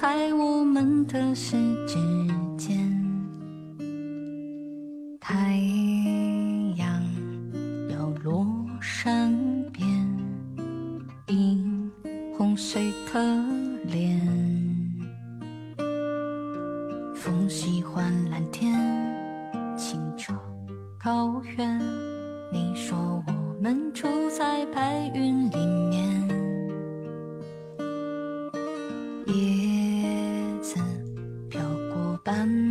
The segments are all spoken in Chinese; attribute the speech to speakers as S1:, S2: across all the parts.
S1: 在我们的十指间，太阳要落山边，映红谁的脸？风喜欢蓝天，清澈高原。你说我们住在白云里面，夜。 안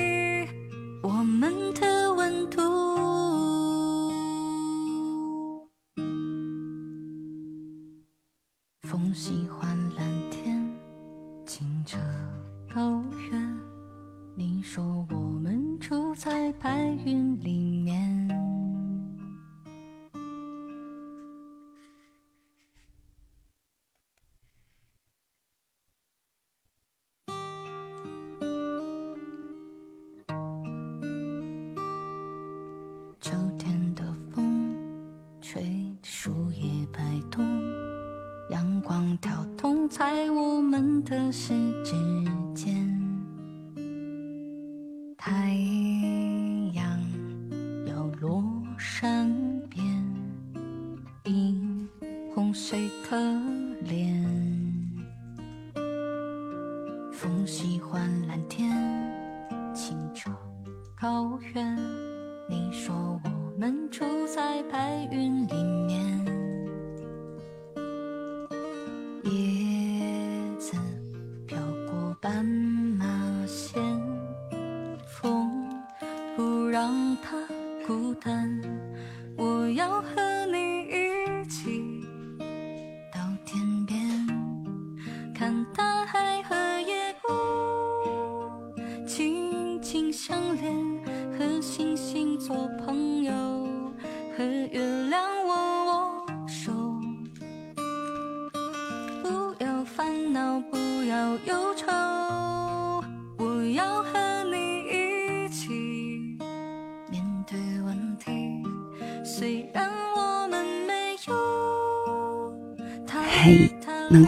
S1: 是我们的温度。风喜欢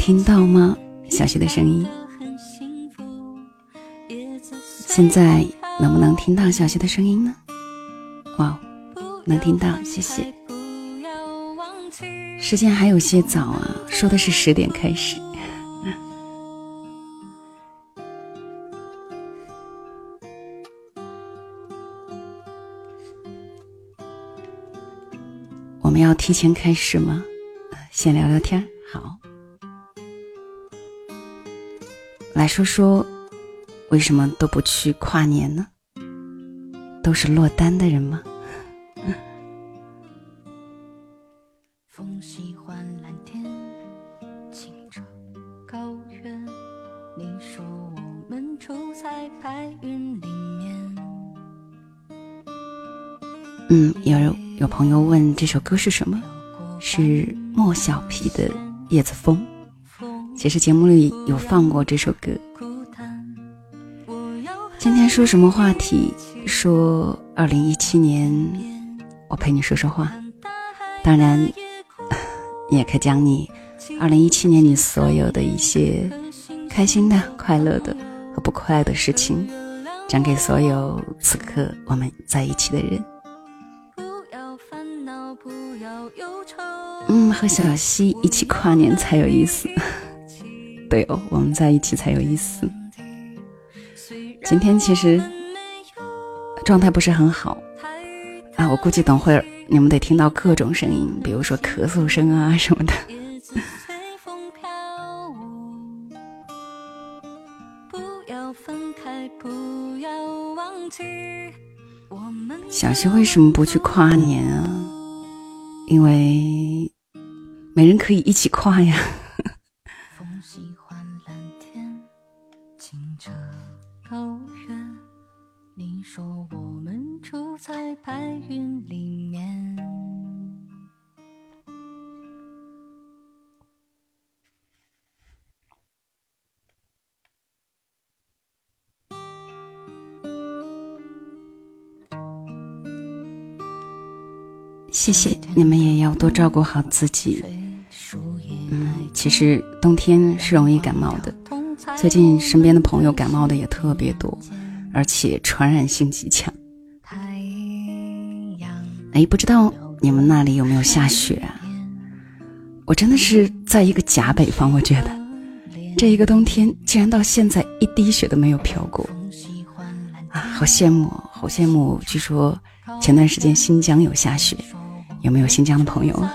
S1: 听到吗？小溪的声音。现在能不能听到小溪的声音呢？哇，能听到，谢谢。时间还有些早啊，说的是十点开始。我们要提前开始吗？先聊聊天，好。来说说，为什么都不去跨年呢？都是落单的人吗？嗯，有有朋友问这首歌是什么？是莫小皮的《叶子风》。其实节目里有放过这首歌。今天说什么话题？说二零一七年，我陪你说说话。当然，也可将你二零一七年你所有的一些开心的、快乐的和不快乐的事情，讲给所有此刻我们在一起的人。嗯，和小溪一起跨年才有意思。对哦，我们在一起才有意思。今天其实状态不是很好啊，我估计等会儿你们得听到各种声音，比如说咳嗽声啊什么的。小溪为什么不去跨年啊？因为没人可以一起跨呀。在白云里面谢谢你们，也要多照顾好自己。嗯，其实冬天是容易感冒的，最近身边的朋友感冒的也特别多，而且传染性极强。哎，不知道你们那里有没有下雪啊？我真的是在一个假北方，我觉得这一个冬天竟然到现在一滴雪都没有飘过啊，好羡慕，好羡慕！据说前段时间新疆有下雪。有没有新疆的朋友啊？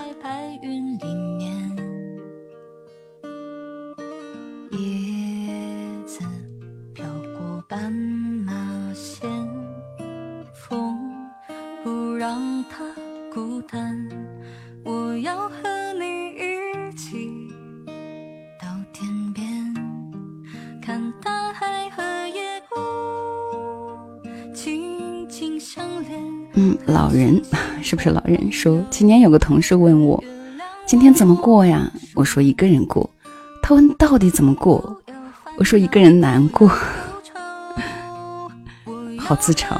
S1: 是不是老人说？今年有个同事问我，今天怎么过呀？我说一个人过。他问到底怎么过？我说一个人难过。好自嘲。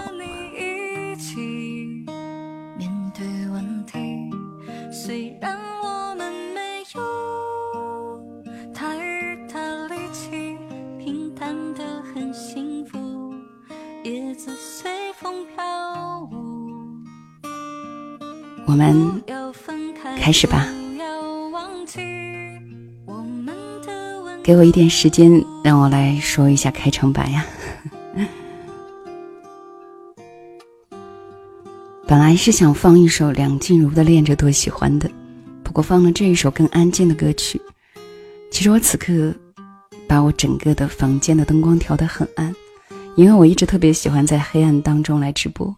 S1: 开始吧。给我一点时间，让我来说一下开场白呀。本来是想放一首梁静茹的《恋着多喜欢》的，不过放了这一首更安静的歌曲。其实我此刻把我整个的房间的灯光调得很暗，因为我一直特别喜欢在黑暗当中来直播，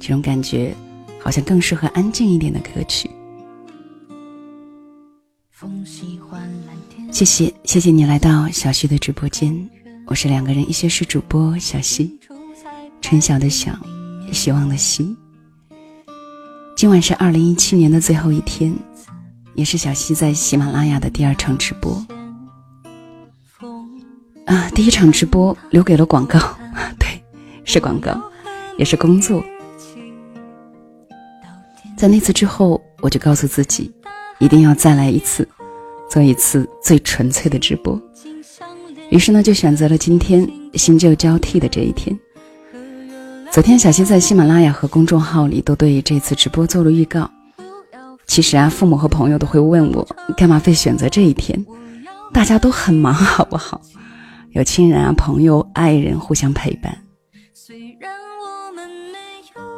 S1: 这种感觉。好像更适合安静一点的歌曲。谢谢，谢谢你来到小溪的直播间。我是两个人一些事主播小溪，春晓的晓，希望的希。今晚是二零一七年的最后一天，也是小溪在喜马拉雅的第二场直播。啊，第一场直播留给了广告，对，是广告，也是工作。在那次之后，我就告诉自己，一定要再来一次，
S2: 做一次最纯粹的直播。于是呢，就选择了今天新旧交替的这一天。昨天，小溪在喜马拉雅和公众号里都对这次直播做了预告。其实啊，父母和朋友都会问我，干嘛非选择这一天？大家都很忙，好不好？有亲人啊、朋友、爱人互相陪伴。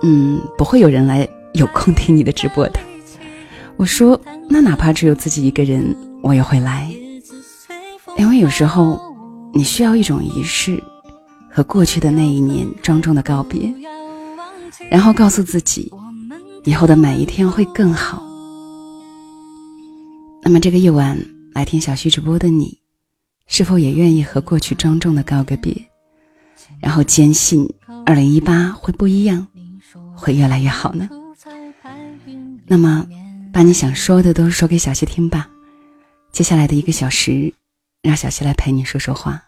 S2: 嗯，不会有人来有空听你的直播的。我说，那哪怕只有自己一个人，我也会来，因为有时候你需要一种仪式。和过去的那一年庄重的告别，然后告诉自己，以后的每一天会更好。那么这个夜晚来听小徐直播的你，是否也愿意和过去庄重的告个别，然后坚信二零一八会不一样，会越来越好呢？那么把你想说的都说给小溪听吧。接下来的一个小时，让小溪来陪你说说话。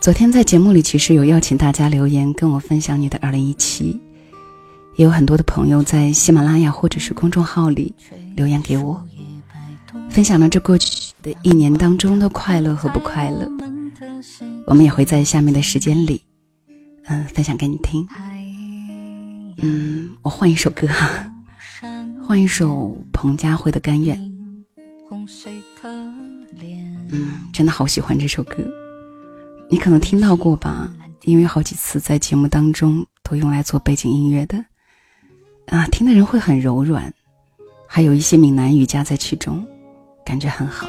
S2: 昨天在节目里，其实有邀请大家留言跟我分享你的二零一七，也有很多的朋友在喜马拉雅或者是公众号里留言给我，分享了这过去的一年当中的快乐和不快乐。我们也会在下面的时间里，嗯，分享给你听。嗯，我换一首歌哈，换一首彭佳慧的《甘愿》。嗯，真的好喜欢这首歌。你可能听到过吧，因为好几次在节目当中都用来做背景音乐的，啊，听的人会很柔软，还有一些闽南语加在其中，感觉很好。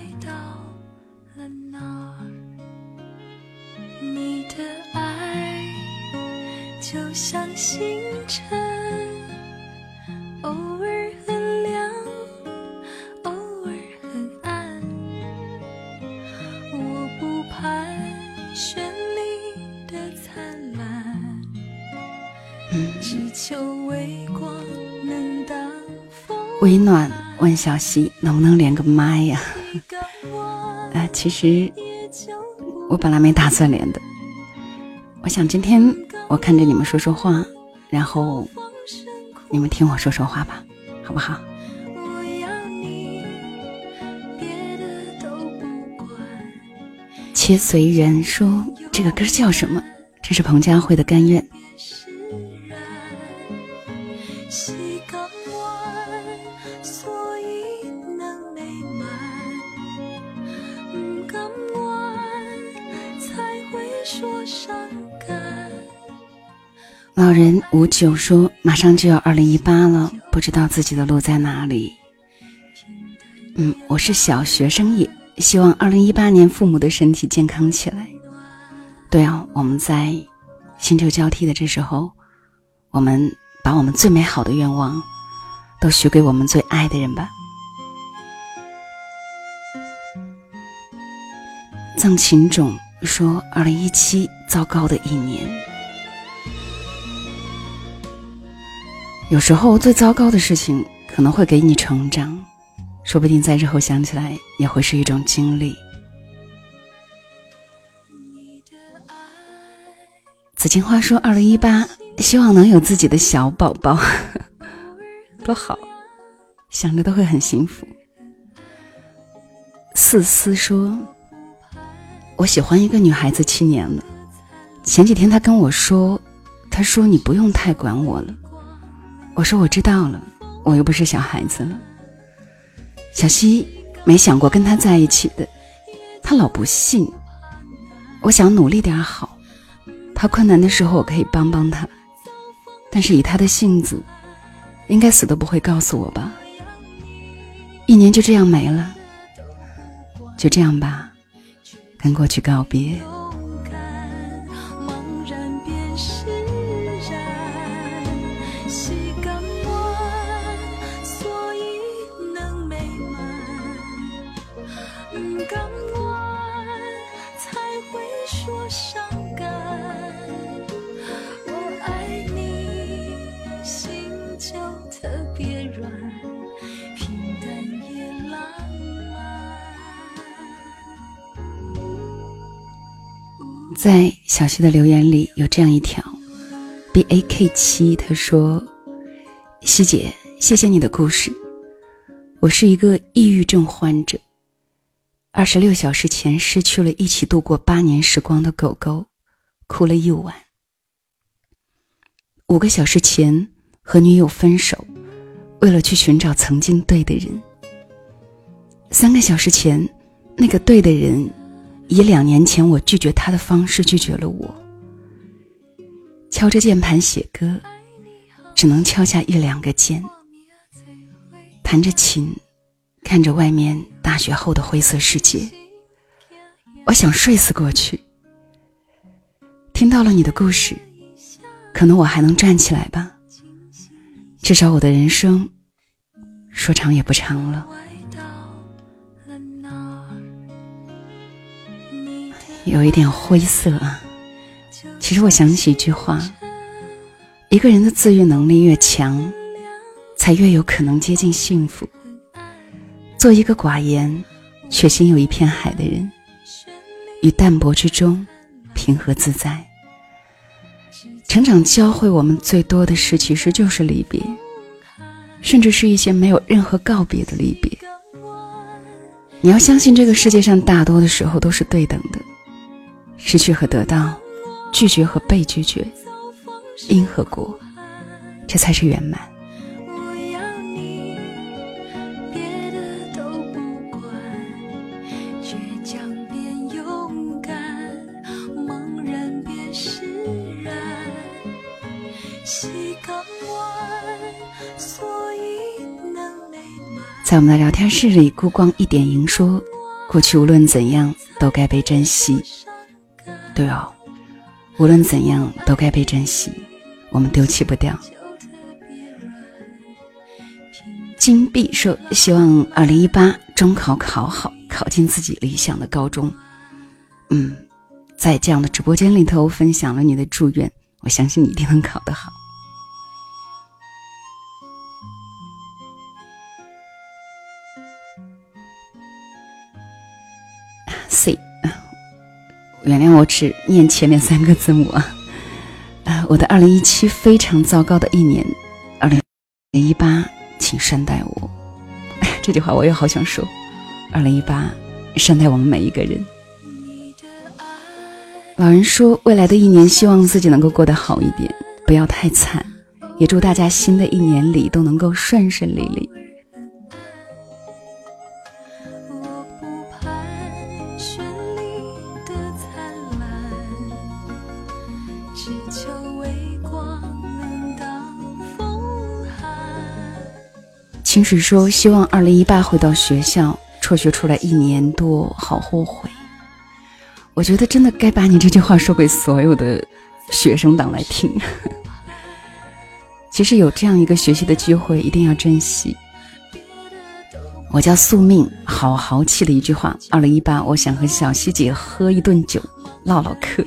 S1: 爱到了哪儿你的爱就像星辰偶尔很亮偶尔很暗我不怕绚丽的灿烂只求
S2: 微光能当微暖问小溪能不能连个麦呀？哎，其实我本来没打算连的。我想今天我看着你们说说话，然后你们听我说说话吧，好不好？切随缘说这个歌叫什么？这是彭佳慧的《甘愿》。老人五九说：“马上就要二零一八了，不知道自己的路在哪里。”嗯，我是小学生也希望二零一八年父母的身体健康起来。对啊，我们在新旧交替的这时候，我们把我们最美好的愿望都许给我们最爱的人吧。藏琴种说：“二零一七，糟糕的一年。”有时候最糟糕的事情可能会给你成长，说不定在日后想起来也会是一种经历。紫荆花说：“二零一八，希望能有自己的小宝宝，多好，想着都会很幸福。”四思说：“我喜欢一个女孩子七年了，前几天她跟我说，她说你不用太管我了。”我说我知道了，我又不是小孩子了。小溪没想过跟他在一起的，他老不信。我想努力点好，他困难的时候我可以帮帮他，但是以他的性子，应该死都不会告诉我吧。一年就这样没了，就这样吧，跟过去告别。在小溪的留言里有这样一条，b a k 七，他说：“西姐，谢谢你的故事。我是一个抑郁症患者。”二十六小时前失去了一起度过八年时光的狗狗，哭了一晚。五个小时前和女友分手，为了去寻找曾经对的人。三个小时前，那个对的人，以两年前我拒绝他的方式拒绝了我。敲着键盘写歌，只能敲下一两个键。弹着琴。看着外面大雪后的灰色世界，我想睡死过去。听到了你的故事，可能我还能站起来吧。至少我的人生说长也不长了。有一点灰色啊。其实我想起一句话：一个人的自愈能力越强，才越有可能接近幸福。做一个寡言却心有一片海的人，于淡泊之中平和自在。成长教会我们最多的事，其实就是离别，甚至是一些没有任何告别的离别。你要相信，这个世界上大多的时候都是对等的，失去和得到，拒绝和被拒绝，因和果，这才是圆满。在我们的聊天室里，孤光一点萤说：“过去无论怎样都该被珍惜。”对哦，无论怎样都该被珍惜，我们丢弃不掉。金碧说：“希望二零一八中考考好，考进自己理想的高中。”嗯，在这样的直播间里头分享了你的祝愿，我相信你一定能考得好。C，原谅我只念前面三个字母啊！啊，我的二零一七非常糟糕的一年，二零一八，请善待我。这句话我也好想说，二零一八，善待我们每一个人。老人说，未来的一年希望自己能够过得好一点，不要太惨，也祝大家新的一年里都能够顺顺利利。清水说：“希望二零一八回到学校，辍学出来一年多，好后悔。我觉得真的该把你这句话说给所有的学生党来听。其实有这样一个学习的机会，一定要珍惜。我叫宿命，好豪气的一句话。二零一八，我想和小希姐喝一顿酒，唠唠嗑。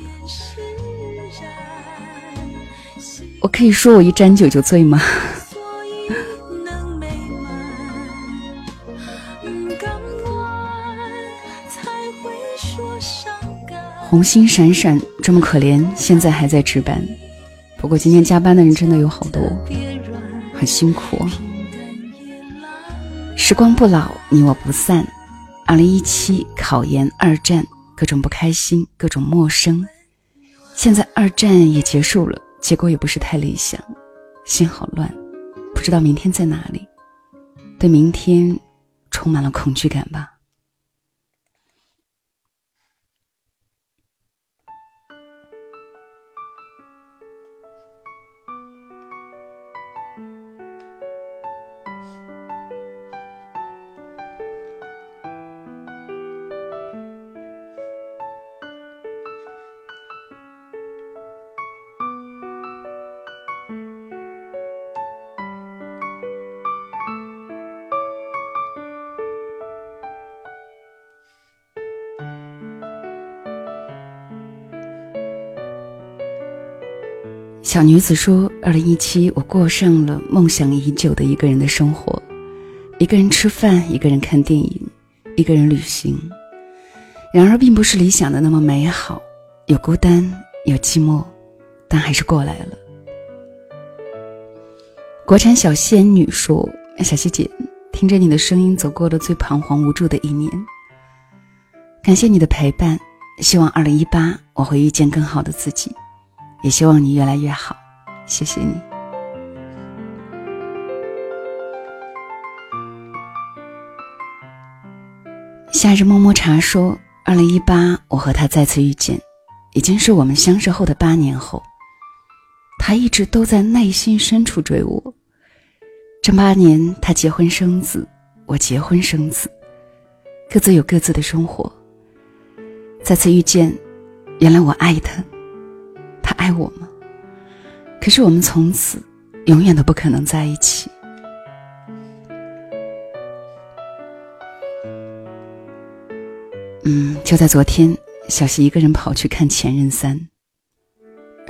S2: 我可以说我一沾酒就醉吗？”红星闪闪，这么可怜，现在还在值班。不过今天加班的人真的有好多，很辛苦。时光不老，你我不散。二零一七考研二战，各种不开心，各种陌生。现在二战也结束了，结果也不是太理想，心好乱，不知道明天在哪里，对明天充满了恐惧感吧。小女子说：“二零一七，我过上了梦想已久的一个人的生活，一个人吃饭，一个人看电影，一个人旅行。然而，并不是理想的那么美好，有孤单，有寂寞，但还是过来了。”国产小仙女说：“小希姐，听着你的声音，走过了最彷徨无助的一年。感谢你的陪伴，希望二零一八我会遇见更好的自己。”也希望你越来越好，谢谢你。夏日么么茶说：“二零一八，我和他再次遇见，已经是我们相识后的八年后。他一直都在内心深处追我。这八年，他结婚生子，我结婚生子，各自有各自的生活。再次遇见，原来我爱他。”他爱我吗？可是我们从此永远都不可能在一起。嗯，就在昨天，小西一个人跑去看《前任三》，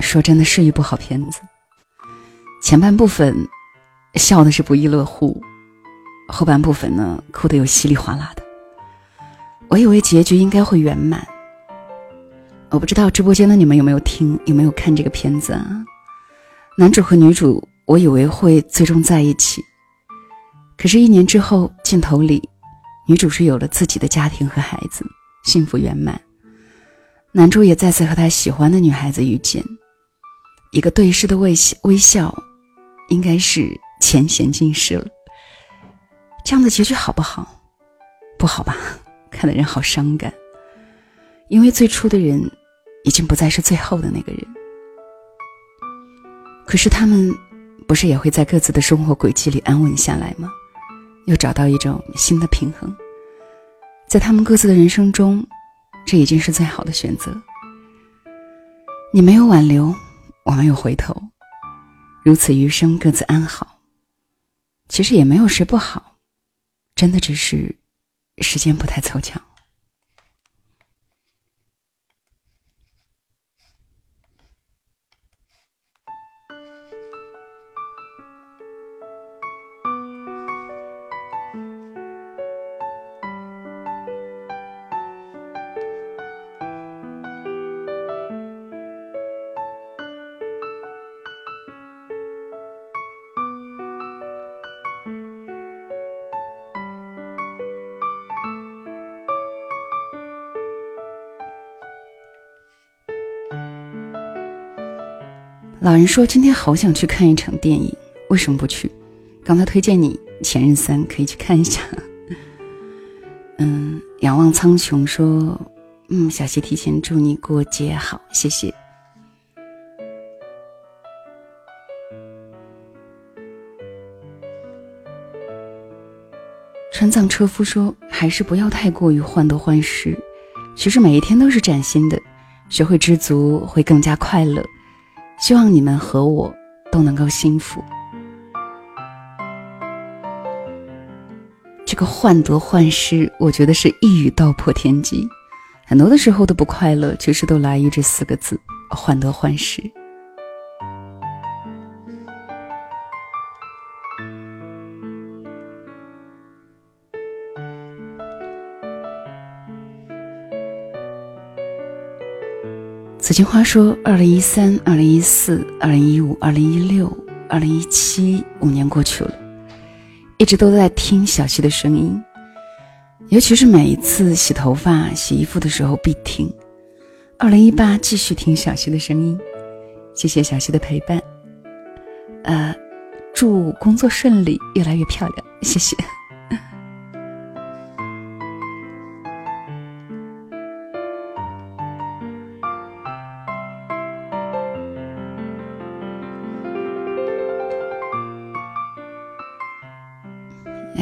S2: 说真的是一部好片子。前半部分笑的是不亦乐乎，后半部分呢哭的又稀里哗啦的。我以为结局应该会圆满。我不知道直播间的你们有没有听，有没有看这个片子啊？男主和女主，我以为会最终在一起，可是，一年之后，镜头里，女主是有了自己的家庭和孩子，幸福圆满。男主也再次和他喜欢的女孩子遇见，一个对视的微笑，微笑，应该是前嫌尽失了。这样的结局好不好？不好吧？看的人好伤感，因为最初的人。已经不再是最后的那个人，可是他们不是也会在各自的生活轨迹里安稳下来吗？又找到一种新的平衡，在他们各自的人生中，这已经是最好的选择。你没有挽留，我没有回头，如此余生各自安好。其实也没有谁不好，真的只是时间不太凑巧。老人说：“今天好想去看一场电影，为什么不去？刚才推荐你《前任三》，可以去看一下。”嗯，仰望苍穹说：“嗯，小溪提前祝你过节好，谢谢。”川藏车夫说：“还是不要太过于患得患失，其实每一天都是崭新的，学会知足会更加快乐。”希望你们和我都能够幸福。这个患得患失，我觉得是一语道破天机。很多的时候的不快乐，其实都来于这四个字：患得患失。紫金花说：“二零一三、二零一四、二零一五、二零一六、二零一七，五年过去了，一直都在听小溪的声音，尤其是每一次洗头发、洗衣服的时候必听。二零一八继续听小溪的声音，谢谢小溪的陪伴。呃，祝工作顺利，越来越漂亮，谢谢。”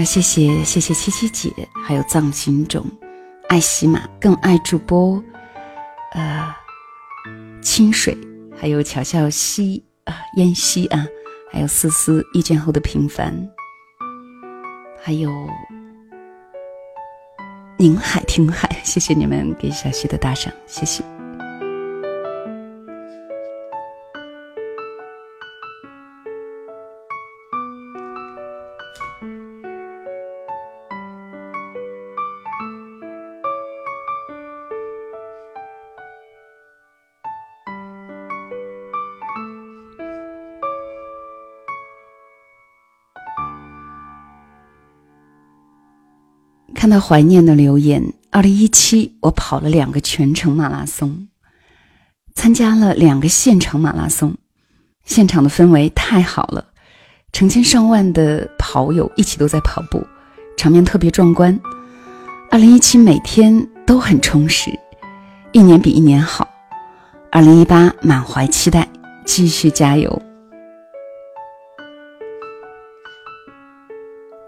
S2: 谢谢谢谢七七姐，还有藏心种，爱喜马，更爱主播，呃，清水，还有巧笑兮啊，烟兮啊，还有思思遇见后的平凡，还有宁海听海，谢谢你们给小溪的打赏，谢谢。到怀念的留言。二零一七，我跑了两个全程马拉松，参加了两个现场马拉松，现场的氛围太好了，成千上万的跑友一起都在跑步，场面特别壮观。二零一七每天都很充实，一年比一年好。二零一八满怀期待，继续加油。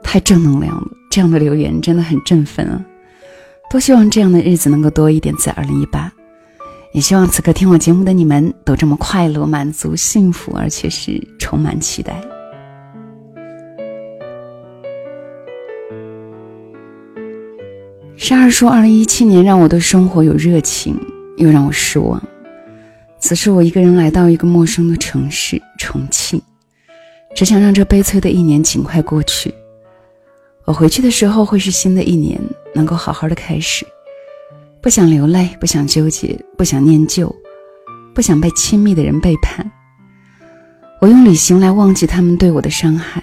S2: 太正能量了，这样的留言真的很振奋啊！多希望这样的日子能够多一点，在二零一八，也希望此刻听我节目的你们都这么快乐、满足、幸福，而且是充满期待。沙二说，二零一七年让我对生活有热情，又让我失望。此时我一个人来到一个陌生的城市重庆，只想让这悲催的一年尽快过去。我回去的时候会是新的一年，能够好好的开始，不想流泪，不想纠结，不想念旧，不想被亲密的人背叛。我用旅行来忘记他们对我的伤害，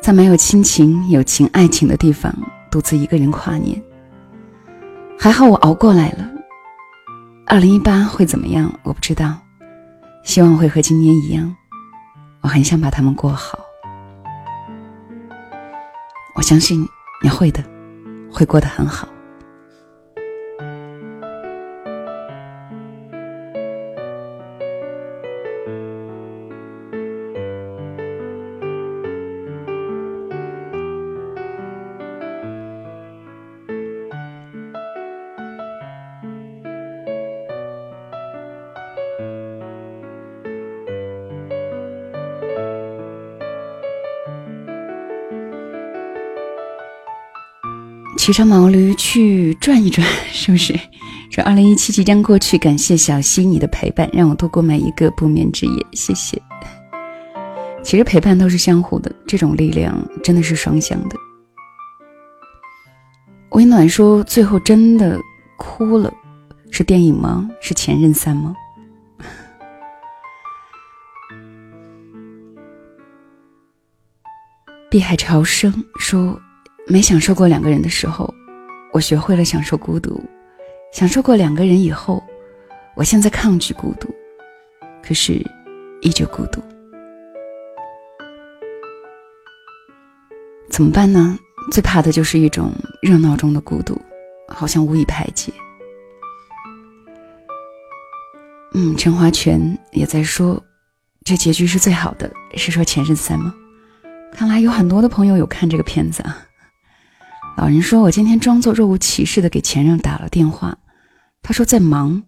S2: 在没有亲情、友情、爱情的地方，独自一个人跨年。还好我熬过来了。二零一八会怎么样？我不知道，希望会和今年一样。我很想把他们过好。我相信你会的，会过得很好。骑上毛驴去转一转，是不是？说二零一七即将过去，感谢小溪你的陪伴，让我度过每一个不眠之夜，谢谢。其实陪伴都是相互的，这种力量真的是双向的。温暖说最后真的哭了，是电影吗？是前任三吗？碧海潮生说。没享受过两个人的时候，我学会了享受孤独；享受过两个人以后，我现在抗拒孤独，可是依旧孤独。怎么办呢？最怕的就是一种热闹中的孤独，好像无以排解。嗯，陈华全也在说，这结局是最好的，是说《前任三》吗？看来有很多的朋友有看这个片子啊。老人说：“我今天装作若无其事的给前任打了电话，他说在忙。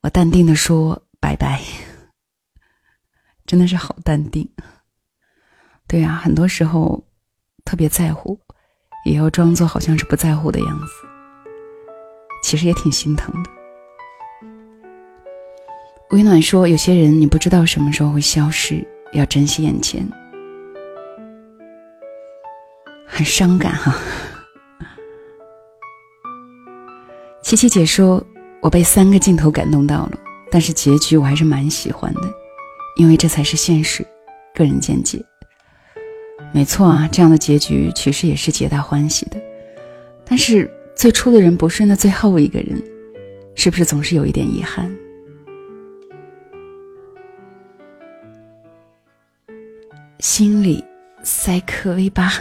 S2: 我淡定的说拜拜。真的是好淡定。对呀，很多时候特别在乎，也要装作好像是不在乎的样子。其实也挺心疼的。”微暖说：“有些人你不知道什么时候会消失，要珍惜眼前。”很伤感哈。七七姐说：“我被三个镜头感动到了，但是结局我还是蛮喜欢的，因为这才是现实。个人见解，没错啊，这样的结局其实也是皆大欢喜的。但是最初的人不是那最后一个人，是不是总是有一点遗憾？”心里塞克 V 八，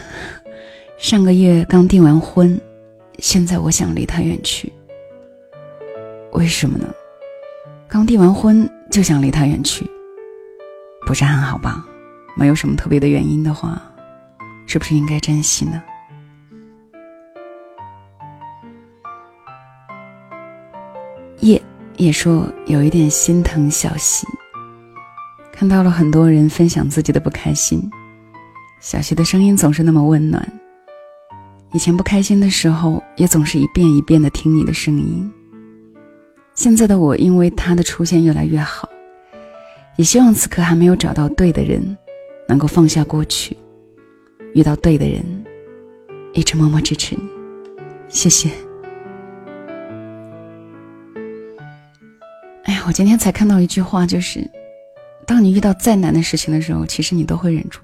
S2: 上个月刚订完婚，现在我想离他远去。为什么呢？刚订完婚就想离他远去，不是很好吧？没有什么特别的原因的话，是不是应该珍惜呢？叶叶说有一点心疼小溪，看到了很多人分享自己的不开心，小溪的声音总是那么温暖。以前不开心的时候，也总是一遍一遍的听你的声音。现在的我，因为他的出现越来越好，也希望此刻还没有找到对的人，能够放下过去，遇到对的人，一直默默支持你，谢谢。哎呀，我今天才看到一句话，就是，当你遇到再难的事情的时候，其实你都会忍住，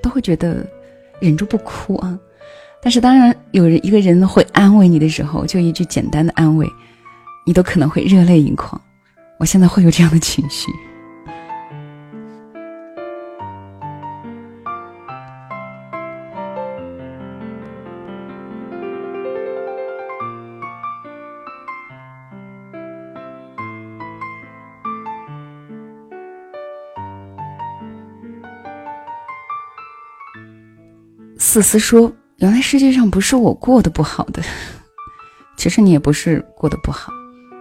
S2: 都会觉得忍住不哭啊。但是当然，有人一个人会安慰你的时候，就一句简单的安慰，你都可能会热泪盈眶。我现在会有这样的情绪。思思说：“原来世界上不是我过得不好的，其实你也不是过得不好，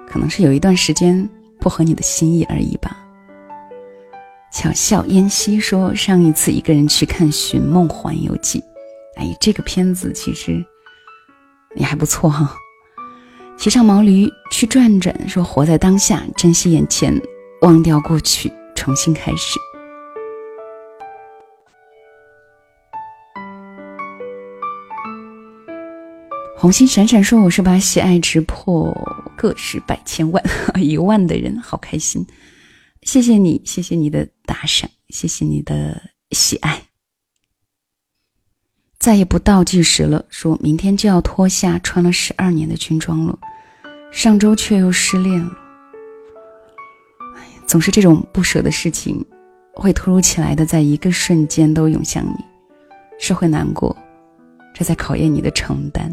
S2: 可能是有一段时间不合你的心意而已吧。”巧笑嫣兮说：“上一次一个人去看《寻梦环游记》，哎，这个片子其实也还不错哈。”骑上毛驴去转转，说：“活在当下，珍惜眼前，忘掉过去，重新开始。”红星闪闪说：“我是把喜爱值破个十百千万 一万的人，好开心！谢谢你，谢谢你的打赏，谢谢你的喜爱。再也不倒计时了，说明天就要脱下穿了十二年的军装了，上周却又失恋了。哎，总是这种不舍的事情，会突如其来的，在一个瞬间都涌向你，是会难过，这在考验你的承担。”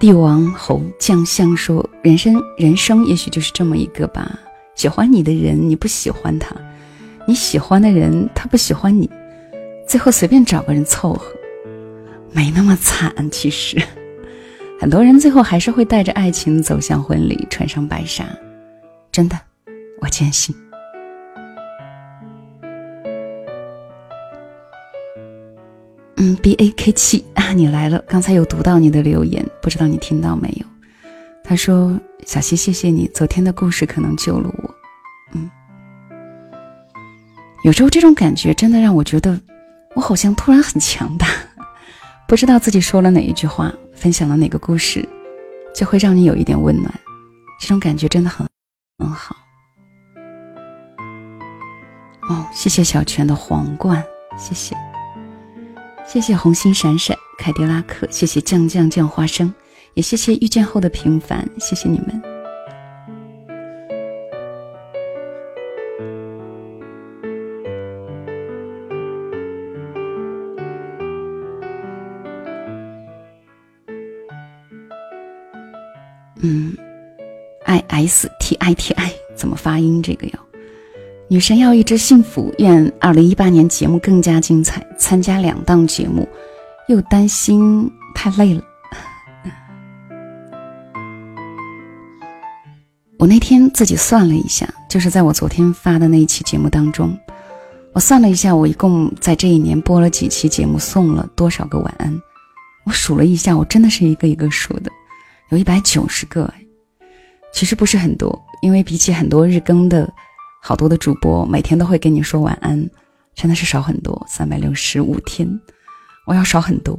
S2: 帝王侯将相说：“人生，人生也许就是这么一个吧。喜欢你的人，你不喜欢他；你喜欢的人，他不喜欢你。最后随便找个人凑合，没那么惨。其实，很多人最后还是会带着爱情走向婚礼，穿上白纱。真的，我坚信。”，b a k 七啊，你来了。刚才有读到你的留言，不知道你听到没有？他说：“小溪，谢谢你，昨天的故事可能救了我。”嗯，有时候这种感觉真的让我觉得，我好像突然很强大。不知道自己说了哪一句话，分享了哪个故事，就会让你有一点温暖。这种感觉真的很很好。哦，谢谢小泉的皇冠，谢谢。谢谢红星闪闪凯迪拉克，谢谢酱酱酱花生，也谢谢遇见后的平凡，谢谢你们。嗯，i s t i t i 怎么发音？这个要。女神要一直幸福，愿二零一八年节目更加精彩。参加两档节目，又担心太累了。我那天自己算了一下，就是在我昨天发的那一期节目当中，我算了一下，我一共在这一年播了几期节目，送了多少个晚安。我数了一下，我真的是一个一个数的，有一百九十个。其实不是很多，因为比起很多日更的。好多的主播每天都会跟你说晚安，真的是少很多。三百六十五天，我要少很多。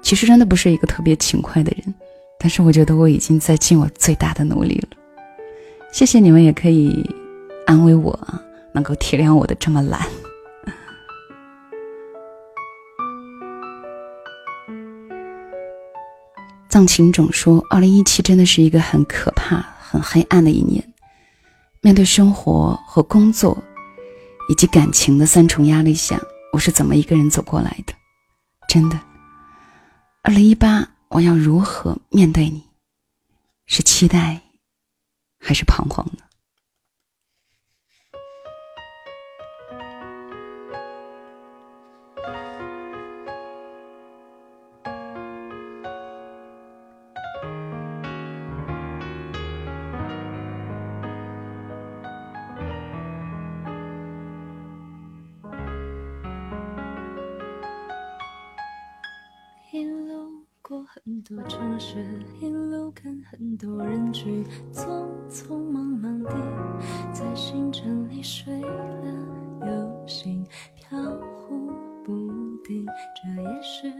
S2: 其实真的不是一个特别勤快的人，但是我觉得我已经在尽我最大的努力了。谢谢你们，也可以安慰我，能够体谅我的这么懒。藏情总说，二零一七真的是一个很可怕、很黑暗的一年。面对生活和工作，以及感情的三重压力下，我是怎么一个人走过来的？真的，二零一八，我要如何面对你？是期待，还是彷徨呢？多城市一路看很多人群，匆匆忙忙地在星辰里睡了又醒，飘忽不定，这也是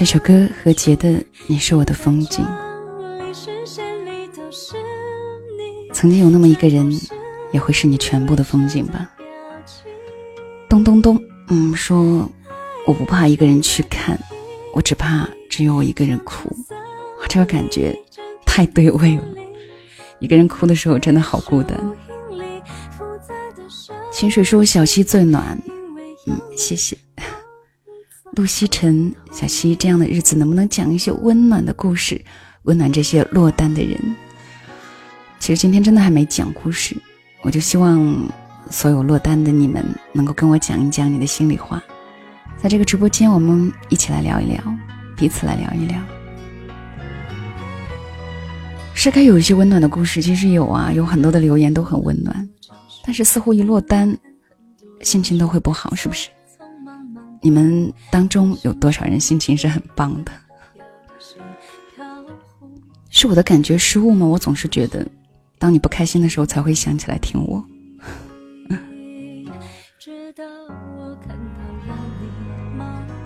S2: 这首歌何洁的《你是我的风景》。曾经有那么一个人，也会是你全部的风景吧。咚咚咚，嗯，说我不怕一个人去看，我只怕只有我一个人哭。我这个感觉太对味了。一个人哭的时候，真的好孤单。清水说小溪最暖，嗯，谢谢。陆西晨，小溪，这样的日子能不能讲一些温暖的故事，温暖这些落单的人？其实今天真的还没讲故事，我就希望所有落单的你们能够跟我讲一讲你的心里话，在这个直播间我们一起来聊一聊，彼此来聊一聊。是该有一些温暖的故事，其实有啊，有很多的留言都很温暖，但是似乎一落单，心情都会不好，是不是？你们当中有多少人心情是很棒的？是我的感觉失误吗？我总是觉得，当你不开心的时候，才会想起来听我。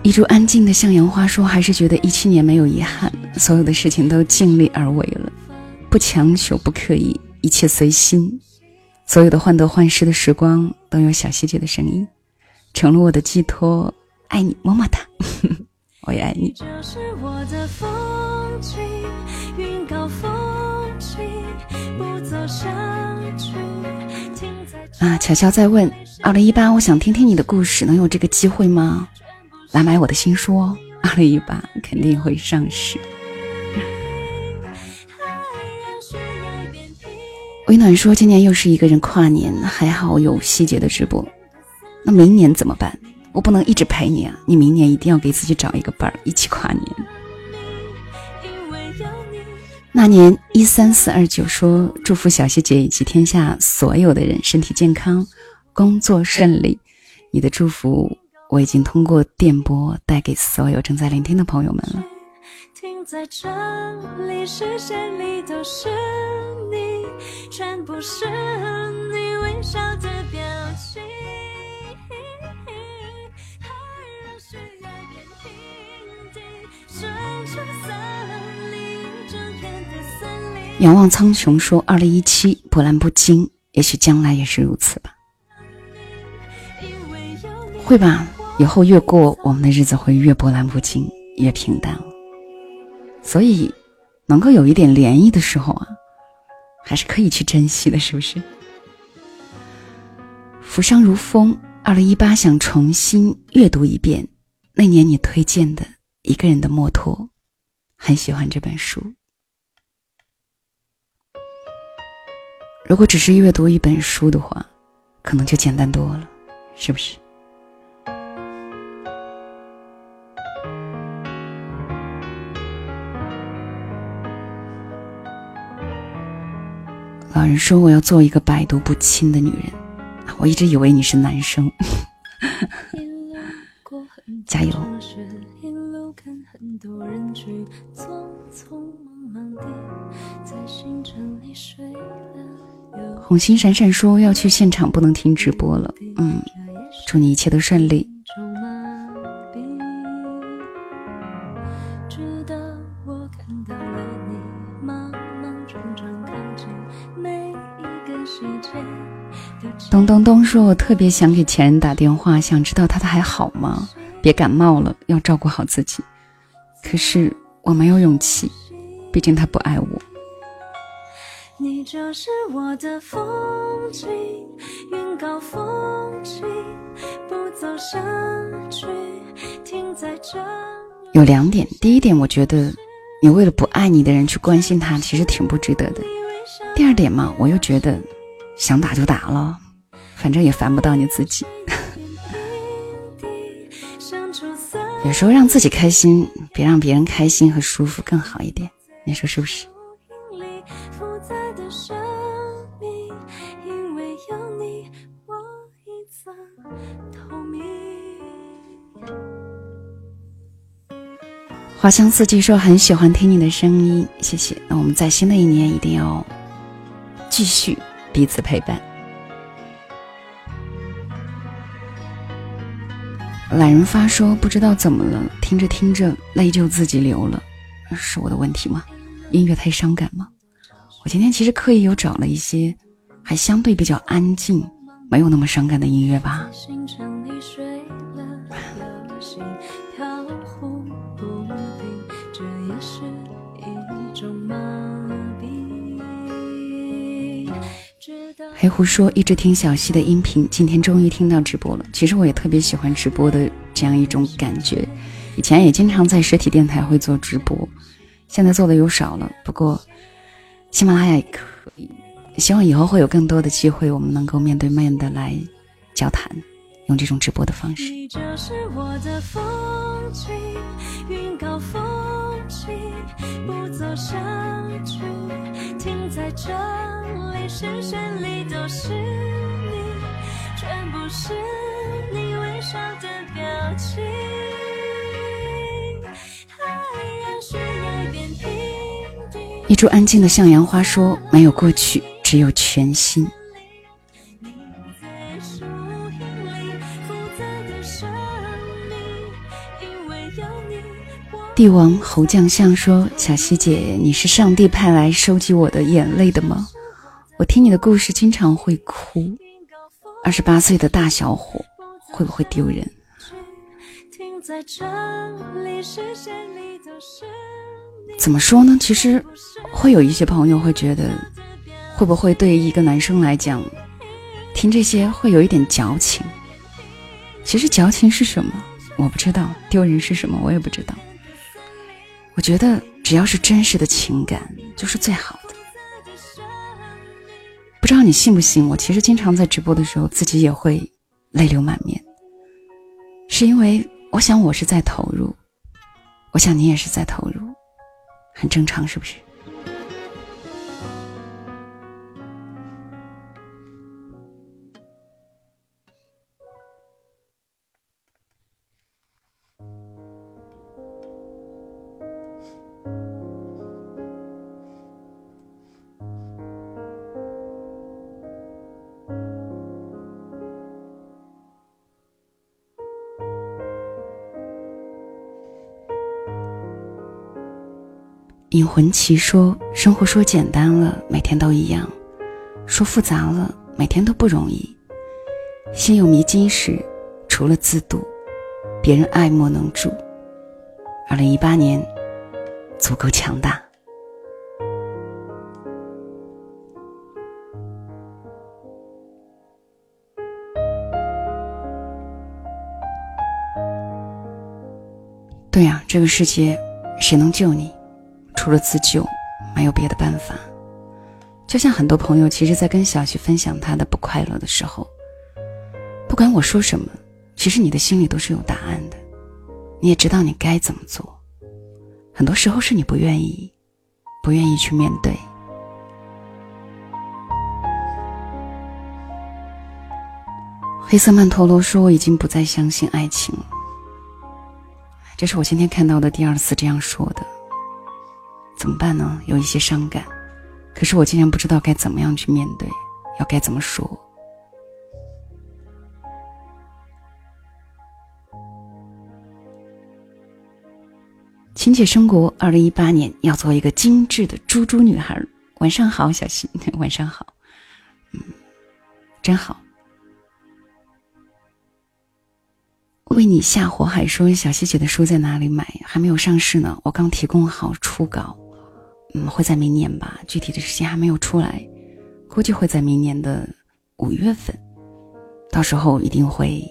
S2: 一株安静的向阳花说：“还是觉得一七年没有遗憾，所有的事情都尽力而为了，不强求，不刻意，一切随心。所有的患得患失的时光，都有小细节的声音，成了我的寄托。”爱你，么么哒，我也爱你。啊，巧巧在问，二零一八，我想听听你的故事，能有这个机会吗？来买我的新书哦，二零一八肯定会上市。微暖说，今年又是一个人跨年，还好有细节的直播。那明年怎么办？我不能一直陪你啊！你明年一定要给自己找一个伴儿，一起跨年。那年一三四二九说：“祝福小希姐以及天下所有的人身体健康，工作顺利。”你的祝福我已经通过电波带给所有正在聆听的朋友们了。停在这里，视线里都是你，全部是你微笑的表情。仰望苍穹说：“二零一七波澜不惊，也许将来也是如此吧。会吧？以后越过我们的日子会越波澜不惊，越平淡了。所以，能够有一点涟漪的时候啊，还是可以去珍惜的，是不是？”浮生如风，二零一八想重新阅读一遍那年你推荐的。一个人的墨托，很喜欢这本书。如果只是阅读一本书的话，可能就简单多了，是不是？老人说我要做一个百毒不侵的女人，我一直以为你是男生，加油！红星闪闪说要去现场，不能听直播了。嗯，祝你一切都顺利。咚咚咚说，我特别想给前任打电话，想知道他的还好吗？别感冒了，要照顾好自己。可是我没有勇气，毕竟他不爱我。有两点，第一点，我觉得你为了不爱你的人去关心他，其实挺不值得的。第二点嘛，我又觉得想打就打了，反正也烦不到你自己。有时候让自己开心，比让别人开心和舒服更好一点，你说是不是？花香四季说很喜欢听你的声音，谢谢。那我们在新的一年一定要继续彼此陪伴。懒人发说不知道怎么了，听着听着泪就自己流了，是我的问题吗？音乐太伤感吗？我今天其实刻意有找了一些还相对比较安静、没有那么伤感的音乐吧。黑狐说：“一直听小溪的音频，今天终于听到直播了。其实我也特别喜欢直播的这样一种感觉。以前也经常在实体电台会做直播，现在做的又少了。不过喜马拉雅也可以，希望以后会有更多的机会，我们能够面对面的来交谈，用这种直播的方式。”
S1: 你就是我的风景，云高风不走下去停在这里
S2: 视线里都是你，全部是你微笑的表情。爱让需要变平地一株安静的向阳花说：“没有过去，只有全新。”帝王侯将相说：“小希姐，你是上帝派来收集我的眼泪的吗？”我听你的故事经常会哭，二十八岁的大小伙会不会丢人？怎么说呢？其实会有一些朋友会觉得，会不会对一个男生来讲，听这些会有一点矫情？其实矫情是什么？我不知道。丢人是什么？我也不知道。我觉得只要是真实的情感，就是最好的。不知道你信不信？我其实经常在直播的时候，自己也会泪流满面，是因为我想我是在投入，我想你也是在投入，很正常，是不是？引魂奇说：“生活说简单了，每天都一样；说复杂了，每天都不容易。心有迷津时，除了自渡，别人爱莫能助。二零一八年，足够强大。”对呀，这个世界，谁能救你？除了自救，没有别的办法。就像很多朋友，其实，在跟小徐分享他的不快乐的时候，不管我说什么，其实你的心里都是有答案的，你也知道你该怎么做。很多时候是你不愿意，不愿意去面对。黑色曼陀罗说：“我已经不再相信爱情了。”这是我今天看到的第二次这样说的。怎么办呢？有一些伤感，可是我竟然不知道该怎么样去面对，要该怎么说。亲姐生国，二零一八年要做一个精致的猪猪女孩。晚上好，小新，晚上好，嗯，真好。为你下火海说：“小希姐的书在哪里买？还没有上市呢，我刚提供好初稿。”嗯，会在明年吧，具体的时间还没有出来，估计会在明年的五月份，到时候一定会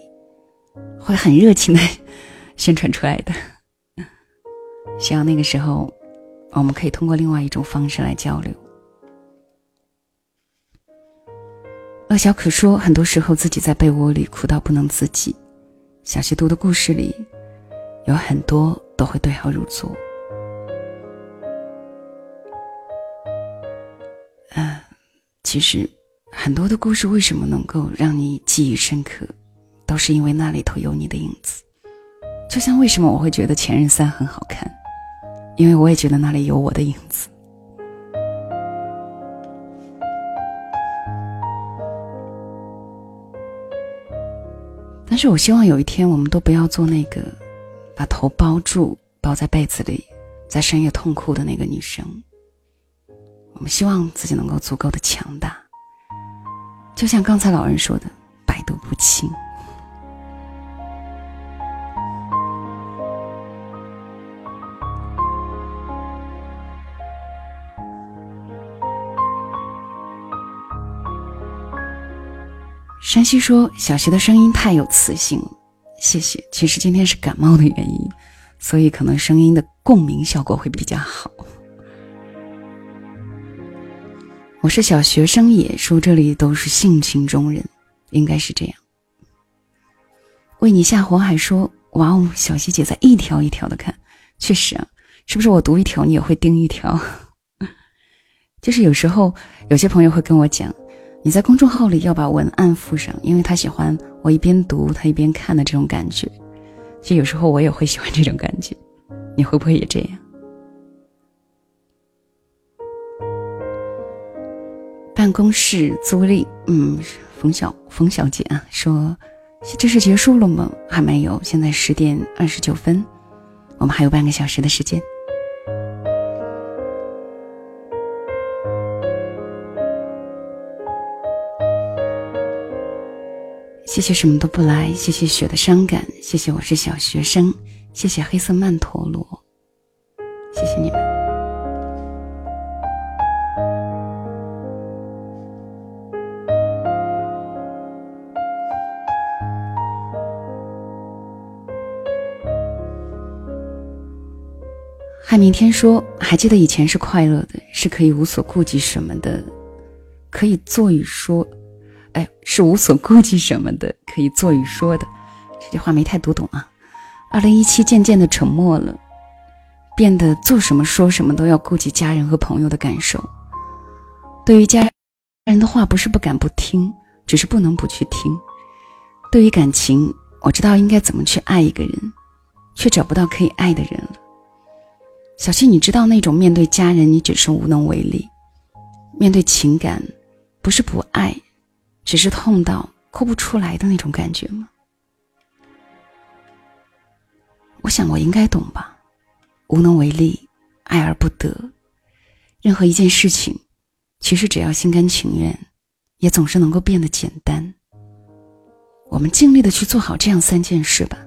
S2: 会很热情的 宣传出来的。希望那个时候，我们可以通过另外一种方式来交流。乐小可说，很多时候自己在被窝里哭到不能自己，小溪读的故事里有很多都会对号入座。嗯其实，很多的故事为什么能够让你记忆深刻，都是因为那里头有你的影子。就像为什么我会觉得《前任三》很好看，因为我也觉得那里有我的影子。但是我希望有一天，我们都不要做那个把头包住、包在被子里，在深夜痛哭的那个女生。我们希望自己能够足够的强大，就像刚才老人说的，百毒不侵。山西说：“小溪的声音太有磁性了，谢谢。其实今天是感冒的原因，所以可能声音的共鸣效果会比较好。”我是小学生，也说这里都是性情中人，应该是这样。为你下火海说：“哇哦，小溪姐在一条一条的看，确实啊，是不是我读一条你也会盯一条？就是有时候有些朋友会跟我讲。”你在公众号里要把文案附上，因为他喜欢我一边读他一边看的这种感觉。其实有时候我也会喜欢这种感觉，你会不会也这样？办公室租赁，嗯，冯小冯小姐啊，说这是结束了吗？还没有，现在十点二十九分，我们还有半个小时的时间。谢谢什么都不来，谢谢雪的伤感，谢谢我是小学生，谢谢黑色曼陀罗，谢谢你们。海明天说，还记得以前是快乐的，是可以无所顾忌什么的，可以做与说。哎，是无所顾忌什么的，可以做与说的，这句话没太读懂啊。二零一七渐渐的沉默了，变得做什么说什么都要顾及家人和朋友的感受。对于家人的话，不是不敢不听，只是不能不去听。对于感情，我知道应该怎么去爱一个人，却找不到可以爱的人了。小七，你知道那种面对家人你只是无能为力，面对情感，不是不爱。只是痛到哭不出来的那种感觉吗？我想我应该懂吧，无能为力，爱而不得。任何一件事情，其实只要心甘情愿，也总是能够变得简单。我们尽力的去做好这样三件事吧。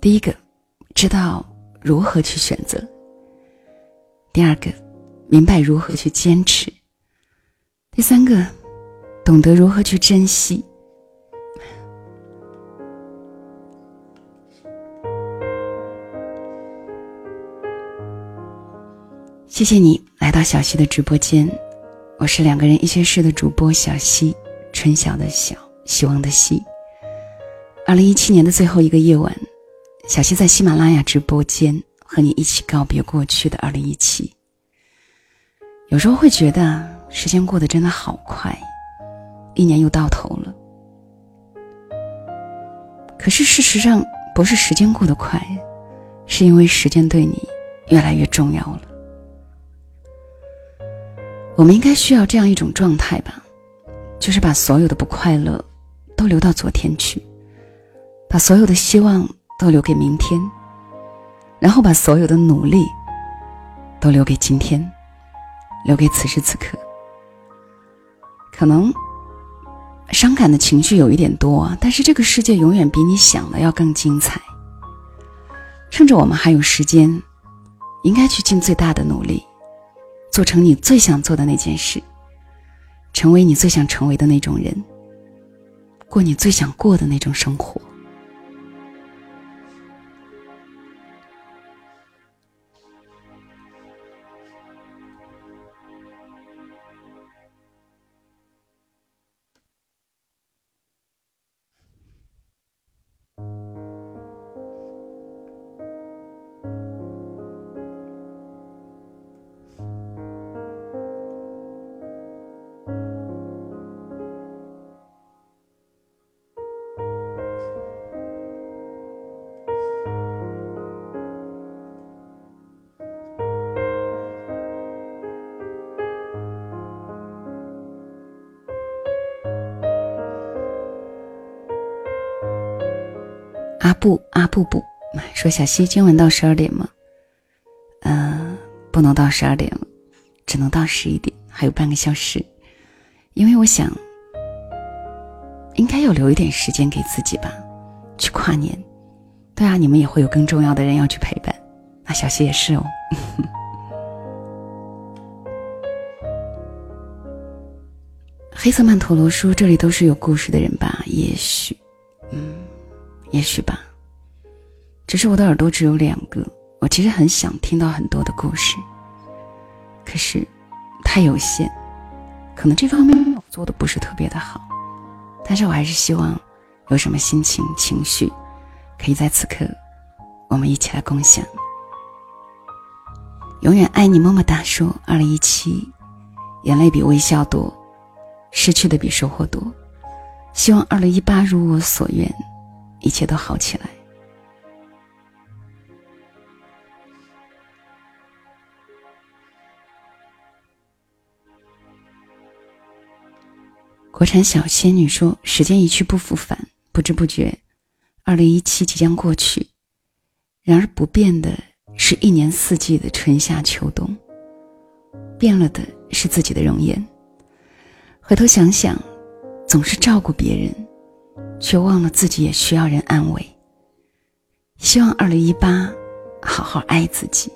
S2: 第一个，知道如何去选择；第二个，明白如何去坚持；第三个。懂得如何去珍惜。谢谢你来到小溪的直播间，我是两个人一些事的主播小溪，春晓的晓，希望的希。二零一七年的最后一个夜晚，小溪在喜马拉雅直播间和你一起告别过去的二零一七。有时候会觉得时间过得真的好快。一年又到头了，可是事实上不是时间过得快，是因为时间对你越来越重要了。我们应该需要这样一种状态吧，就是把所有的不快乐都留到昨天去，把所有的希望都留给明天，然后把所有的努力都留给今天，留给此时此刻。可能。伤感的情绪有一点多，但是这个世界永远比你想的要更精彩。趁着我们还有时间，应该去尽最大的努力，做成你最想做的那件事，成为你最想成为的那种人，过你最想过的那种生活。布阿布说：“小溪今晚到十二点吗？嗯，不能到十二点了，只能到十一点，还有半个小时。因为我想，应该要留一点时间给自己吧，去跨年。对啊，你们也会有更重要的人要去陪伴，那小溪也是哦。黑色曼陀罗说：“这里都是有故事的人吧？也许，嗯，也许吧。”只是我的耳朵只有两个，我其实很想听到很多的故事，可是太有限，可能这方面我做的不是特别的好，但是我还是希望有什么心情情绪，可以在此刻我们一起来共享。永远爱你，么么哒。说二零一七，眼泪比微笑多，失去的比收获多，希望二零一八如我所愿，一切都好起来。国产小仙女说：“时间一去不复返，不知不觉，二零一七即将过去。然而不变的是一年四季的春夏秋冬，变了的是自己的容颜。回头想想，总是照顾别人，却忘了自己也需要人安慰。希望二零一八，好好爱自己。”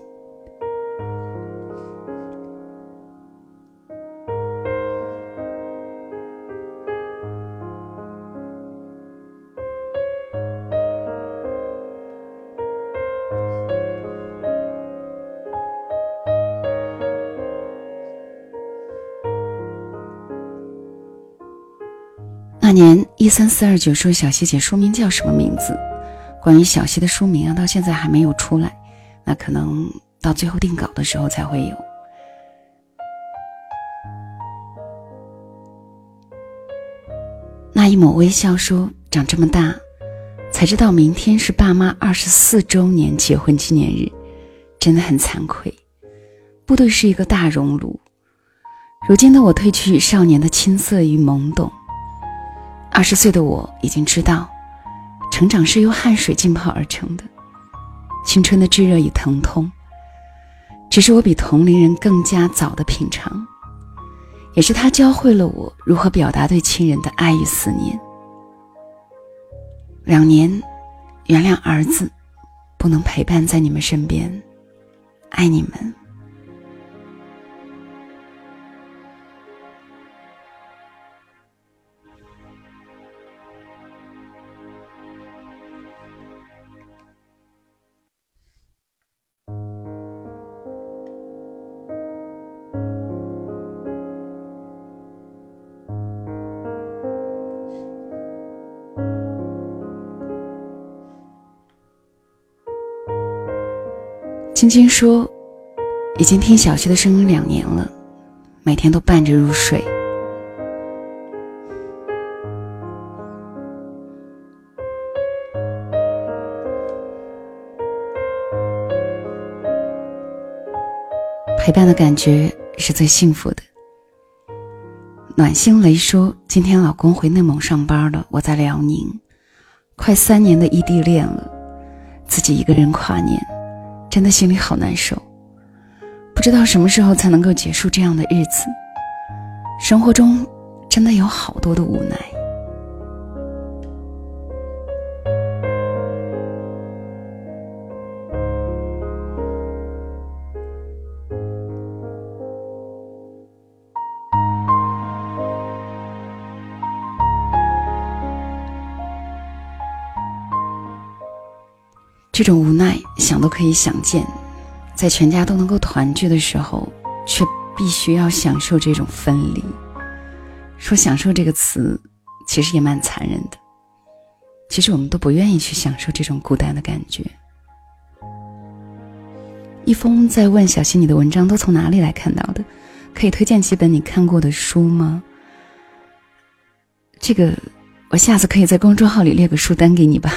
S2: 一三四二九说小希姐书名叫什么名字？关于小希的书名啊，到现在还没有出来，那可能到最后定稿的时候才会有。那一抹微笑说：“长这么大，才知道明天是爸妈二十四周年结婚纪念日，真的很惭愧。部队是一个大熔炉，如今的我褪去少年的青涩与懵懂。”二十岁的我已经知道，成长是由汗水浸泡而成的，青春的炙热与疼痛，只是我比同龄人更加早的品尝，也是他教会了我如何表达对亲人的爱与思念。两年，原谅儿子，不能陪伴在你们身边，爱你们。晶晶说：“已经听小溪的声音两年了，每天都伴着入睡。陪伴的感觉是最幸福的。”暖心雷说：“今天老公回内蒙上班了，我在辽宁，快三年的异地恋了，自己一个人跨年。”真的心里好难受，不知道什么时候才能够结束这样的日子。生活中真的有好多的无奈。这种无奈，想都可以想见，在全家都能够团聚的时候，却必须要享受这种分离。说“享受”这个词，其实也蛮残忍的。其实我们都不愿意去享受这种孤单的感觉。一峰在问小溪：“你的文章都从哪里来看到的？可以推荐几本你看过的书吗？”这个，我下次可以在公众号里列个书单给你吧。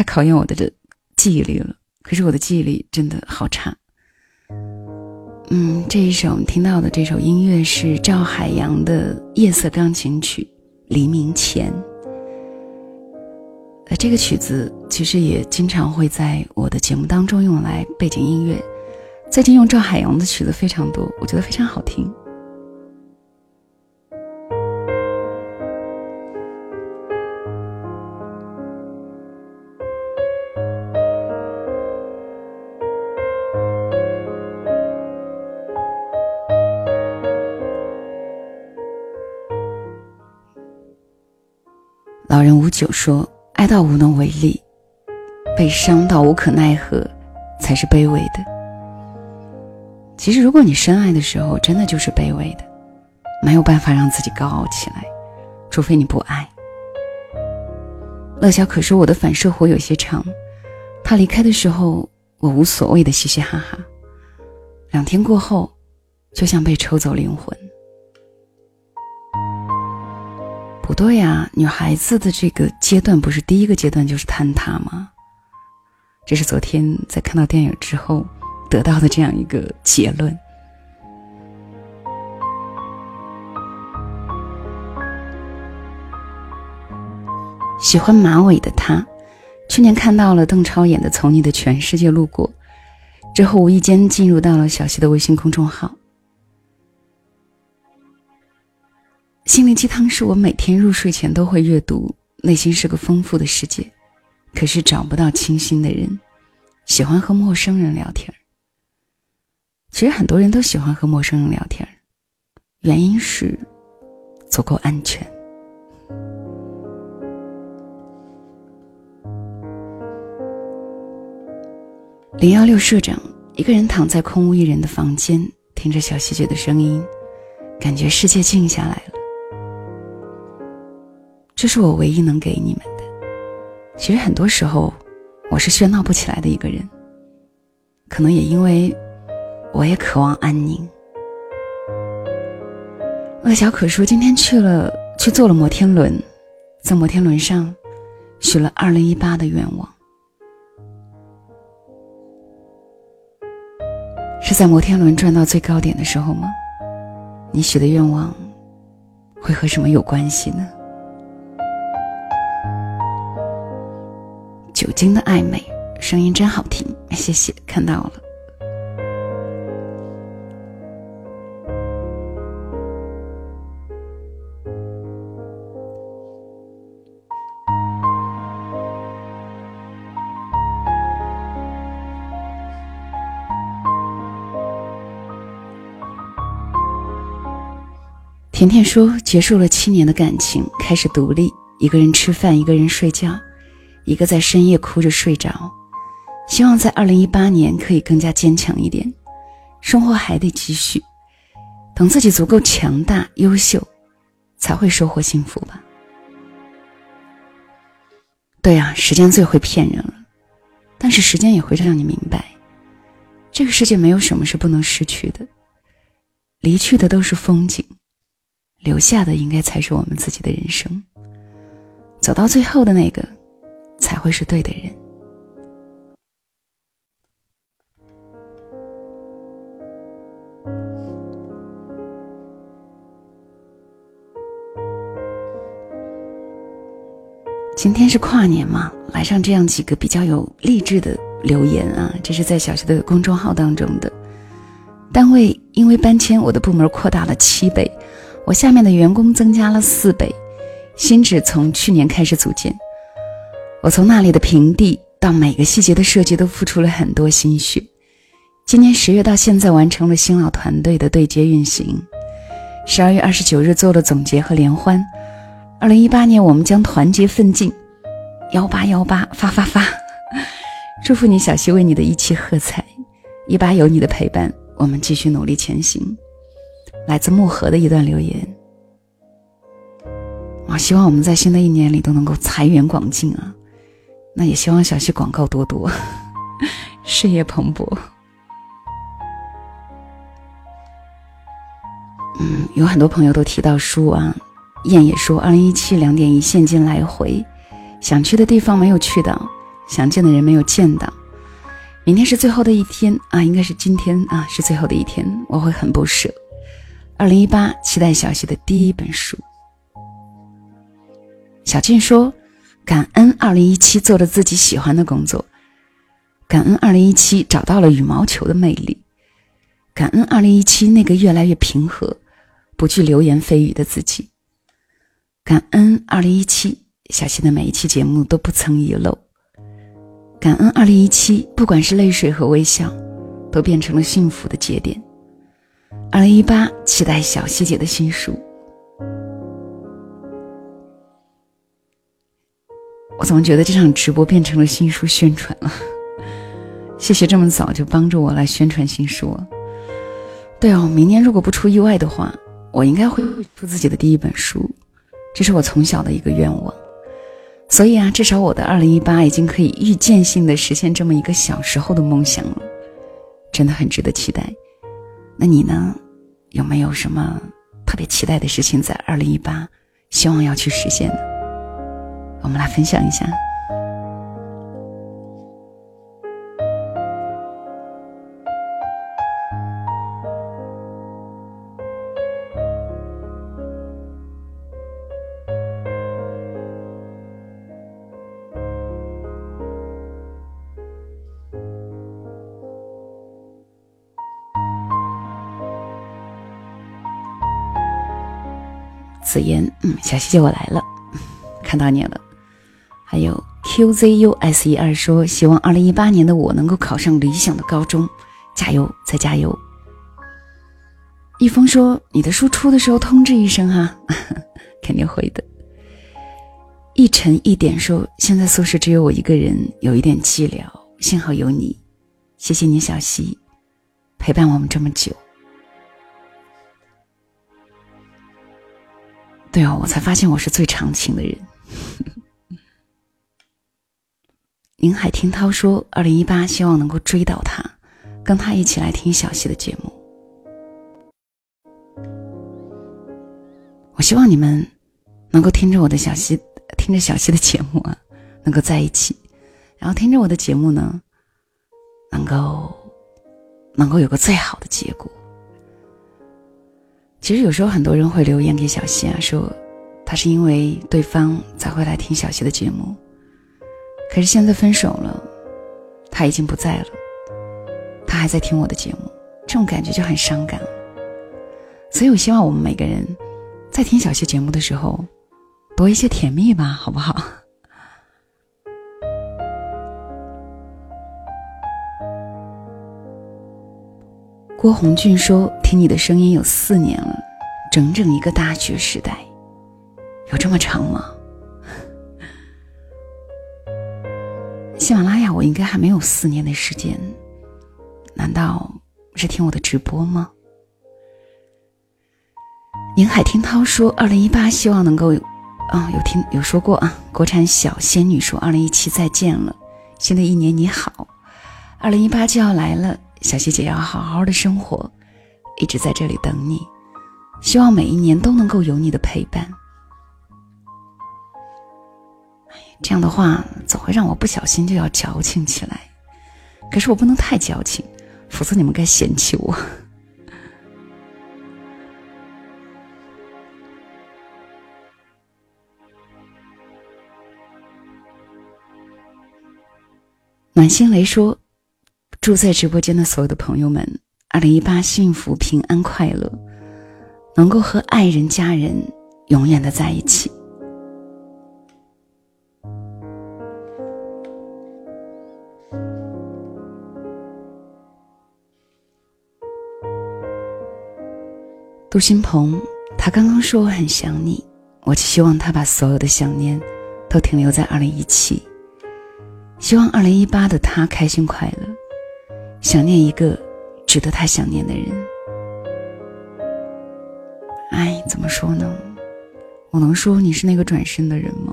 S2: 太考验我的这记忆力了，可是我的记忆力真的好差。嗯，这一首我们听到的这首音乐是赵海洋的《夜色钢琴曲》，黎明前。呃，这个曲子其实也经常会在我的节目当中用来背景音乐。最近用赵海洋的曲子非常多，我觉得非常好听。老人无酒说：“爱到无能为力，被伤到无可奈何，才是卑微的。”其实，如果你深爱的时候，真的就是卑微的，没有办法让自己高傲起来，除非你不爱。乐小可说：“我的反射弧有些长，他离开的时候，我无所谓的嘻嘻哈哈。两天过后，就像被抽走灵魂。”不对呀，女孩子的这个阶段不是第一个阶段就是坍塌吗？这是昨天在看到电影之后得到的这样一个结论。喜欢马尾的他，去年看到了邓超演的《从你的全世界路过》，之后无意间进入到了小溪的微信公众号。心灵鸡汤是我每天入睡前都会阅读，内心是个丰富的世界，可是找不到倾心的人，喜欢和陌生人聊天其实很多人都喜欢和陌生人聊天原因是足够安全。零幺六社长一个人躺在空无一人的房间，听着小细节的声音，感觉世界静下来了。这是我唯一能给你们的。其实很多时候，我是喧闹不起来的一个人。可能也因为，我也渴望安宁。乐小可说，今天去了，去坐了摩天轮，在摩天轮上，许了二零一八的愿望。是在摩天轮转到最高点的时候吗？你许的愿望，会和什么有关系呢？酒精的暧昧，声音真好听，谢谢，看到了。甜甜说，结束了七年的感情，开始独立，一个人吃饭，一个人睡觉。一个在深夜哭着睡着，希望在二零一八年可以更加坚强一点，生活还得继续，等自己足够强大、优秀，才会收获幸福吧。对啊，时间最会骗人了，但是时间也会让你明白，这个世界没有什么是不能失去的，离去的都是风景，留下的应该才是我们自己的人生，走到最后的那个。才会是对的人。今天是跨年嘛，来上这样几个比较有励志的留言啊！这是在小学的公众号当中的。单位因为搬迁，我的部门扩大了七倍，我下面的员工增加了四倍，新址从去年开始组建。我从那里的平地到每个细节的设计都付出了很多心血。今年十月到现在完成了新老团队的对接运行。十二月二十九日做了总结和联欢。二零一八年我们将团结奋进。幺八幺八发发发！祝福你小溪为你的一期喝彩。一八有你的陪伴，我们继续努力前行。来自木盒的一段留言。我希望我们在新的一年里都能够财源广进啊！那也希望小溪广告多多，事业蓬勃。嗯，有很多朋友都提到书啊，燕也说，二零一七两点一现金来回，想去的地方没有去到，想见的人没有见到。明天是最后的一天啊，应该是今天啊，是最后的一天，我会很不舍。二零一八，期待小溪的第一本书。小静说。感恩二零一七做着自己喜欢的工作，感恩二零一七找到了羽毛球的魅力，感恩二零一七那个越来越平和、不惧流言蜚语的自己，感恩二零一七小溪的每一期节目都不曾遗漏，感恩二零一七不管是泪水和微笑，都变成了幸福的节点。二零一八期待小溪姐的新书。我怎么觉得这场直播变成了新书宣传了？谢谢这么早就帮助我来宣传新书。对哦，明年如果不出意外的话，我应该会出自己的第一本书，这是我从小的一个愿望。所以啊，至少我的二零一八已经可以预见性的实现这么一个小时候的梦想了，真的很值得期待。那你呢？有没有什么特别期待的事情在二零一八，希望要去实现呢？我们来分享一下。紫言，嗯，小西姐我来了，看到你了。还有 QZUS 一二说，希望二零一八年的我能够考上理想的高中，加油，再加油。一峰说，你的书出的时候通知一声哈，肯定会的。一沉一点说，现在宿舍只有我一个人，有一点寂寥，幸好有你，谢谢你小溪，陪伴我们这么久。对哦，我才发现我是最长情的人。林海听涛说：“二零一八，希望能够追到他，跟他一起来听小溪的节目。我希望你们能够听着我的小溪，听着小溪的节目啊，能够在一起，然后听着我的节目呢，能够能够有个最好的结果。其实有时候很多人会留言给小溪啊，说他是因为对方才会来听小溪的节目。”可是现在分手了，他已经不在了，他还在听我的节目，这种感觉就很伤感。所以我希望我们每个人在听小谢节目的时候，多一些甜蜜吧，好不好？郭红俊说：“听你的声音有四年了，整整一个大学时代，有这么长吗？”喜马拉雅，我应该还没有四年的时间，难道是听我的直播吗？宁海听涛说，二零一八希望能够，啊，有听有说过啊。国产小仙女说，二零一七再见了，新的一年你好，二零一八就要来了，小希姐要好好的生活，一直在这里等你，希望每一年都能够有你的陪伴。这样的话总会让我不小心就要矫情起来，可是我不能太矫情，否则你们该嫌弃我。暖心雷说：“祝在直播间的所有的朋友们，二零一八幸福平安快乐，能够和爱人家人永远的在一起。”杜新鹏，他刚刚说我很想你，我希望他把所有的想念都停留在二零一七，希望二零一八的他开心快乐，想念一个值得他想念的人。哎，怎么说呢？我能说你是那个转身的人吗？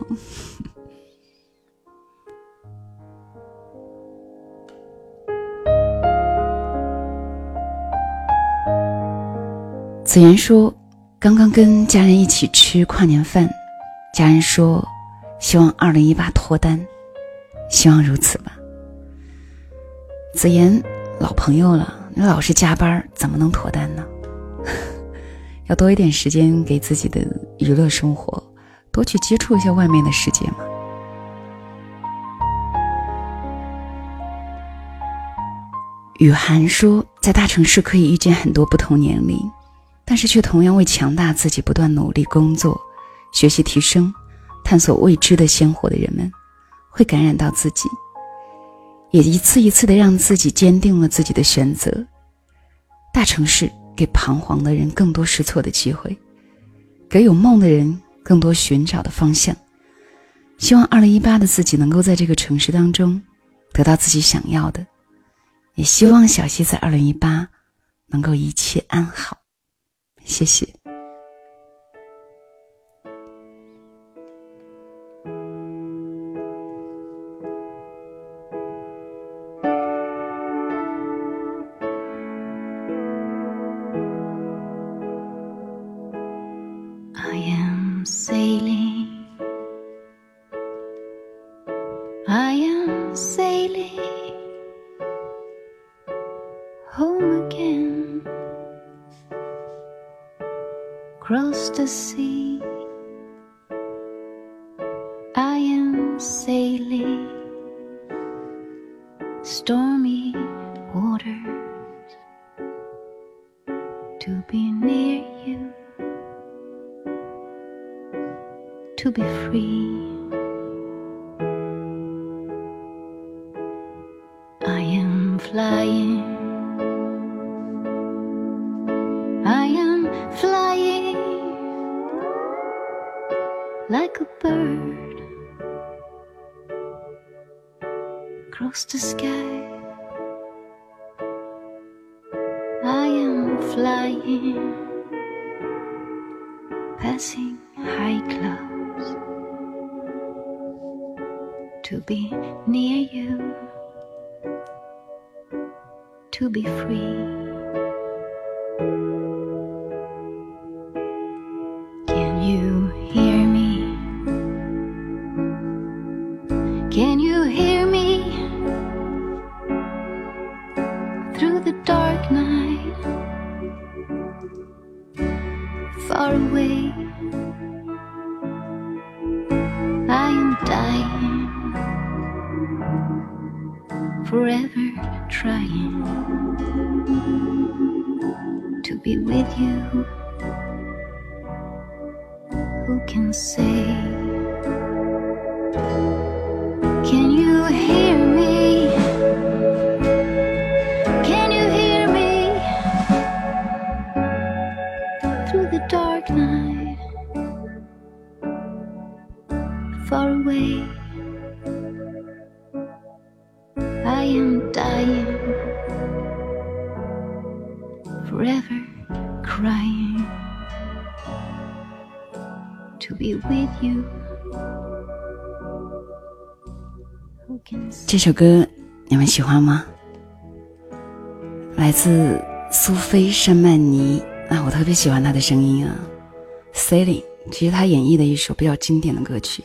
S2: 子言说，刚刚跟家人一起吃跨年饭，家人说，希望二零一八脱单，希望如此吧。子言，老朋友了，你老是加班，怎么能脱单呢？要多一点时间给自己的娱乐生活，多去接触一下外面的世界嘛。雨涵说，在大城市可以遇见很多不同年龄，但是却同样为强大自己不断努力工作、学习提升、探索未知的鲜活的人们，会感染到自己，也一次一次的让自己坚定了自己的选择。大城市给彷徨的人更多试错的机会，给有梦的人更多寻找的方向。希望二零一八的自己能够在这个城市当中得到自己想要的。也希望小溪在二零一八能够一切安好，谢谢。
S1: across the sea.
S2: 这首歌你们喜欢吗？来自苏菲·山曼尼啊，我特别喜欢她的声音啊。Sailing，其实她演绎的一首比较经典的歌曲，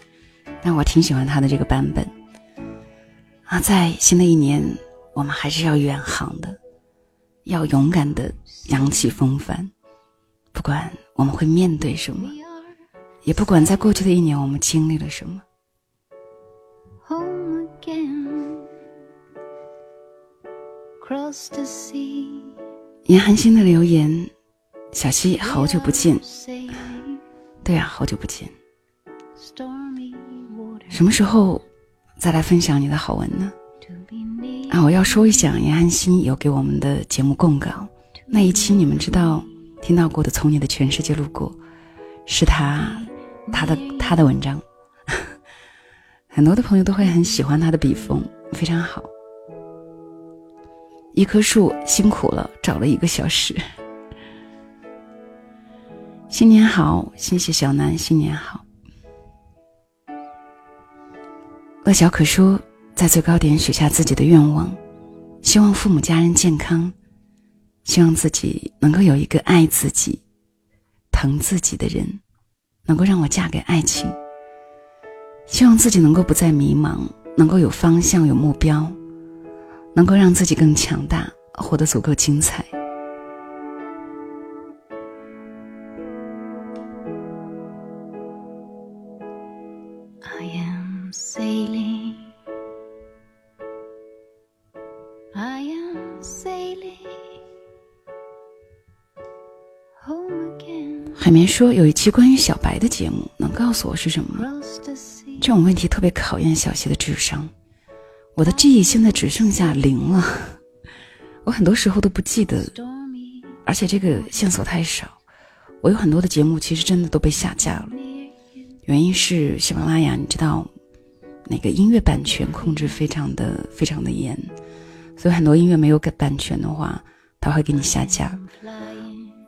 S2: 但我挺喜欢她的这个版本。啊，在新的一年，我们还是要远航的，要勇敢的扬起风帆。不管我们会面对什么，也不管在过去的一年我们经历了什么。严寒星的留言：小溪，好久不见。对啊，好久不见。什么时候再来分享你的好文呢？啊，我要说一下，严寒心有给我们的节目供稿那一期，你们知道听到过的《从你的全世界路过》，是他他的他的文章，很多的朋友都会很喜欢他的笔锋，非常好。一棵树辛苦了，找了一个小时。新年好，谢谢小南，新年好。乐小可说，在最高点许下自己的愿望，希望父母家人健康，希望自己能够有一个爱自己、疼自己的人，能够让我嫁给爱情。希望自己能够不再迷茫，能够有方向、有目标，能够让自己更强大，活得足够精彩。海绵说有一期关于小白的节目，能告诉我是什么吗？这种问题特别考验小溪的智商。我的记忆现在只剩下零了，我很多时候都不记得，而且这个线索太少。我有很多的节目其实真的都被下架了，原因是喜马拉雅，你知道，那个音乐版权控制非常的非常的严，所以很多音乐没有版权的话，他会给你下架。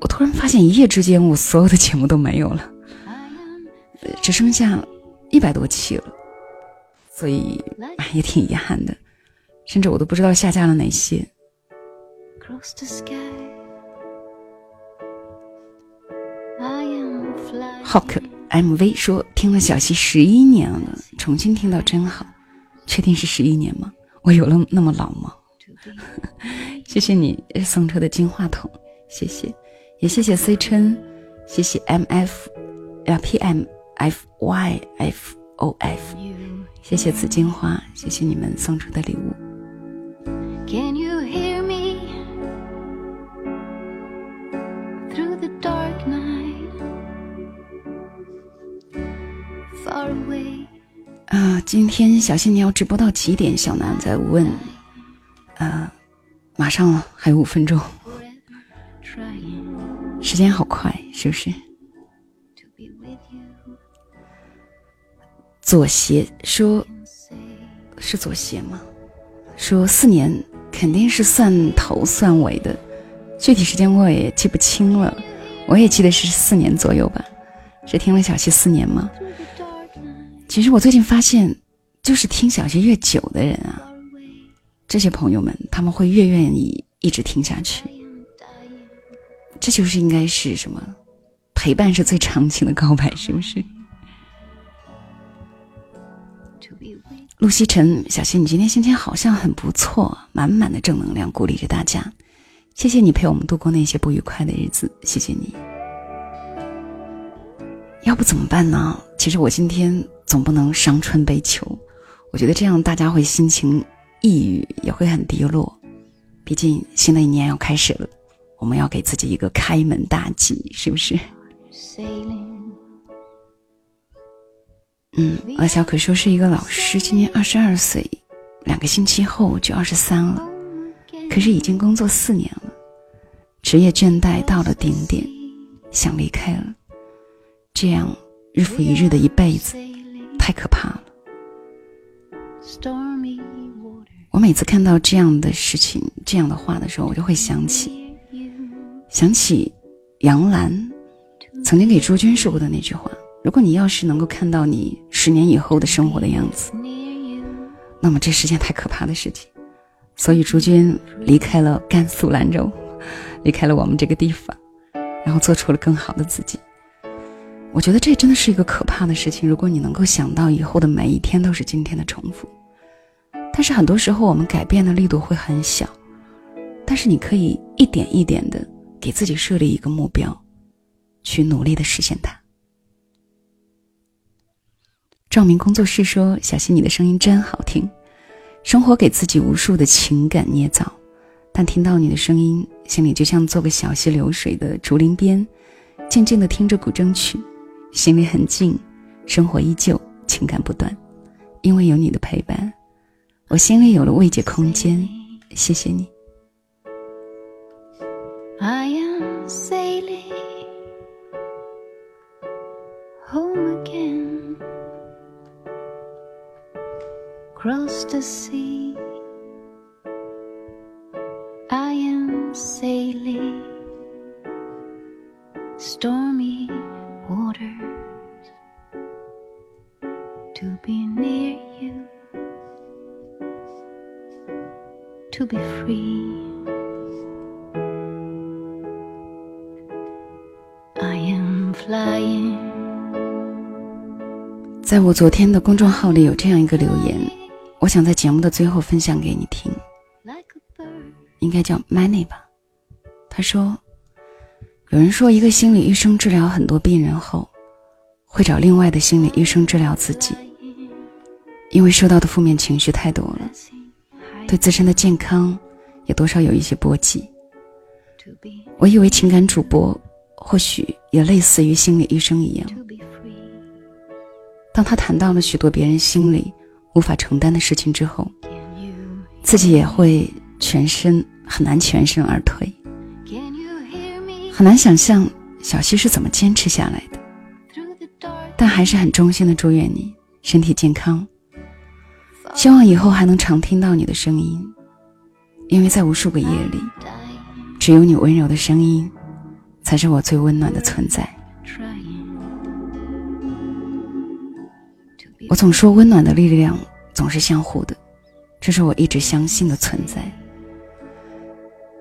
S2: 我突然发现一夜之间我所有的节目都没有了，只剩下一百多期了。所以也挺遗憾的，甚至我都不知道下架了哪些。Hawk MV 说听了小溪十一年了，重新听到真好。确定是十一年吗？我有了那么老吗？谢谢你送出的金话筒，谢谢，也谢谢 C 琛，谢谢 MF 啊 PMFYFOF。谢谢紫荆花，谢谢你们送出的礼物。Can you hear me through the dark night? Far away. 啊，今天小新你要直播到几点？小南在问。啊，马上了，还有五分钟。时间好快，是不是？左斜说：“是左斜吗？说四年肯定是算头算尾的，具体时间我也记不清了。我也记得是四年左右吧。是听了小溪四年吗？其实我最近发现，就是听小溪越久的人啊，这些朋友们他们会越愿意一直听下去。这就是应该是什么？陪伴是最长情的告白，是不是？”陆西晨，小溪，你今天心情好像很不错，满满的正能量，鼓励着大家。谢谢你陪我们度过那些不愉快的日子，谢谢你。要不怎么办呢？其实我今天总不能伤春悲秋，我觉得这样大家会心情抑郁，也会很低落。毕竟新的一年要开始了，我们要给自己一个开门大吉，是不是？嗯，阿小可说是一个老师，今年二十二岁，两个星期后就二十三了，可是已经工作四年了，职业倦怠到了顶点，想离开了，这样日复一日的一辈子，太可怕了。我每次看到这样的事情、这样的话的时候，我就会想起，想起杨澜曾经给朱军说过的那句话。如果你要是能够看到你十年以后的生活的样子，那么这是件太可怕的事情。所以朱军离开了甘肃兰州，离开了我们这个地方，然后做出了更好的自己。我觉得这真的是一个可怕的事情。如果你能够想到以后的每一天都是今天的重复，但是很多时候我们改变的力度会很小，但是你可以一点一点的给自己设立一个目标，去努力的实现它。照明工作室说：“小溪，你的声音真好听。生活给自己无数的情感捏造，但听到你的声音，心里就像做个小溪流水的竹林边，静静的听着古筝曲，心里很静，生活依旧，情感不断。因为有你的陪伴，我心里有了慰藉空间。谢谢你。” Sea. I am sailing stormy waters to be near you, to be free. I am flying. 在我昨天的公众号里有这样一个留言。我想在节目的最后分享给你听，应该叫 Money 吧。他说，有人说一个心理医生治疗很多病人后，会找另外的心理医生治疗自己，因为受到的负面情绪太多了，对自身的健康也多少有一些波及。我以为情感主播或许也类似于心理医生一样，当他谈到了许多别人心里无法承担的事情之后，自己也会全身很难全身而退。很难想象小溪是怎么坚持下来的，但还是很衷心的祝愿你身体健康。希望以后还能常听到你的声音，因为在无数个夜里。只有你温柔的声音，才是我最温暖的存在。我总说，温暖的力量总是相互的，这是我一直相信的存在。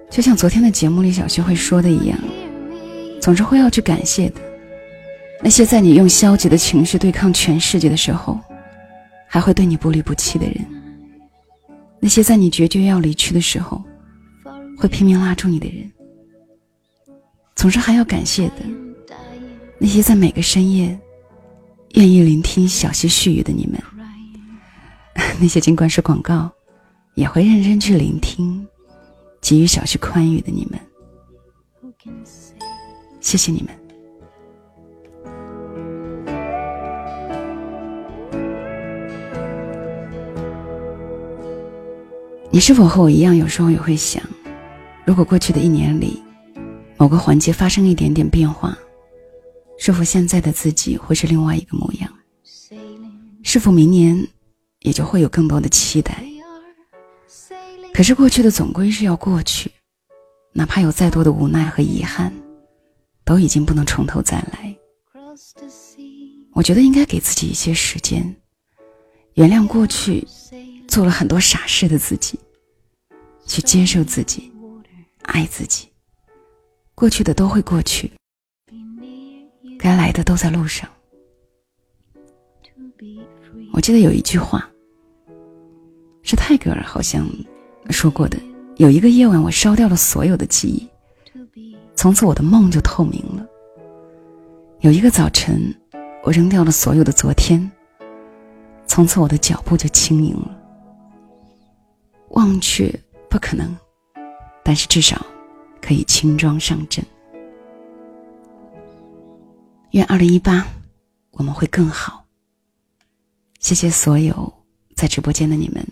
S2: 就像昨天的节目里小学会说的一样，总是会要去感谢的那些在你用消极的情绪对抗全世界的时候，还会对你不离不弃的人；那些在你决绝要离去的时候。会拼命拉住你的人，总是还要感谢的那些在每个深夜愿意聆听小溪絮语的你们，那些尽管是广告也会认真去聆听、给予小溪宽裕的你们，谢谢你们。你是否和我一样，有时候也会想？如果过去的一年里，某个环节发生一点点变化，是否现在的自己会是另外一个模样？是否明年也就会有更多的期待？可是过去的总归是要过去，哪怕有再多的无奈和遗憾，都已经不能从头再来。我觉得应该给自己一些时间，原谅过去做了很多傻事的自己，去接受自己。爱自己，过去的都会过去，该来的都在路上。我记得有一句话，是泰戈尔好像说过的：有一个夜晚，我烧掉了所有的记忆，从此我的梦就透明了；有一个早晨，我扔掉了所有的昨天，从此我的脚步就轻盈了。忘却不可能。但是至少可以轻装上阵。愿二零一八我们会更好。谢谢所有在直播间的你们，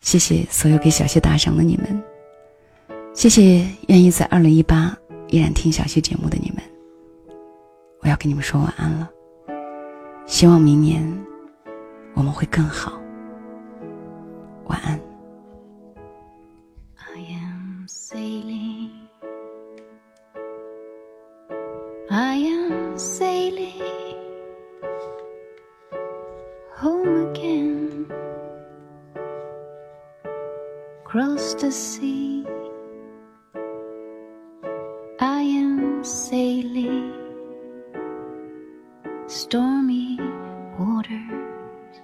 S2: 谢谢所有给小谢打赏的你们，谢谢愿意在二零一八依然听小谢节目的你们。我要跟你们说晚安了，希望明年我们会更好。晚安。I am sailing across the sea. I am sailing stormy waters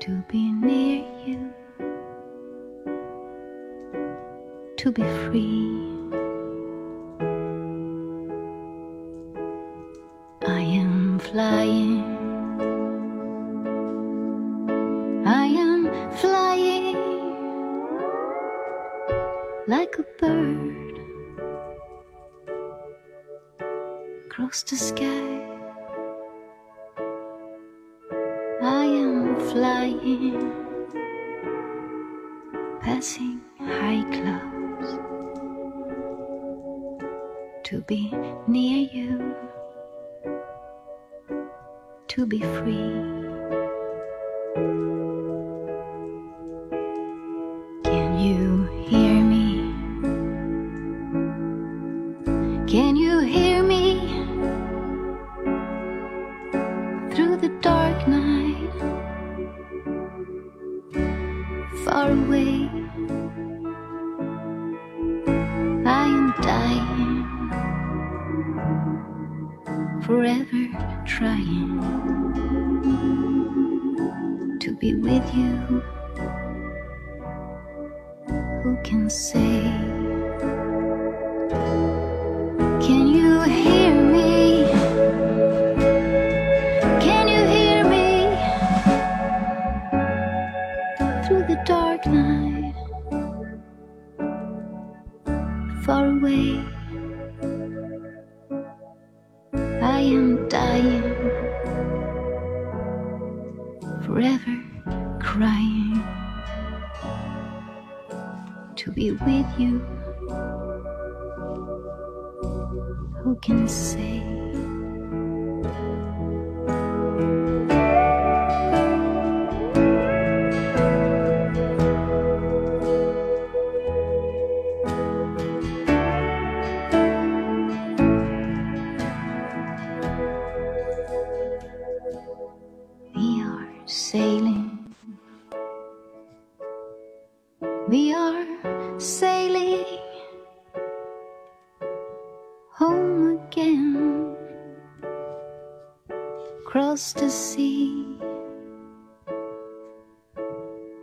S2: to be near you, to be free. A bird across the sky. I am flying, passing high clouds to be near you to be free.
S1: Across the sea.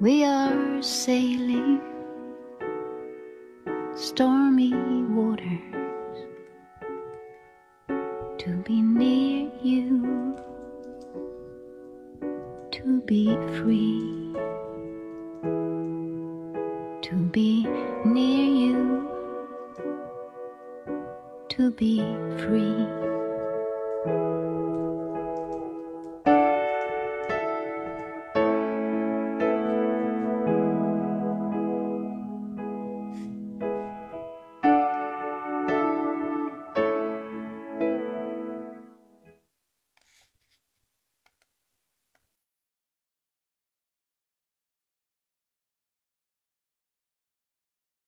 S1: We are sailing stormy waters to be near you to be free, to be near you, to be free.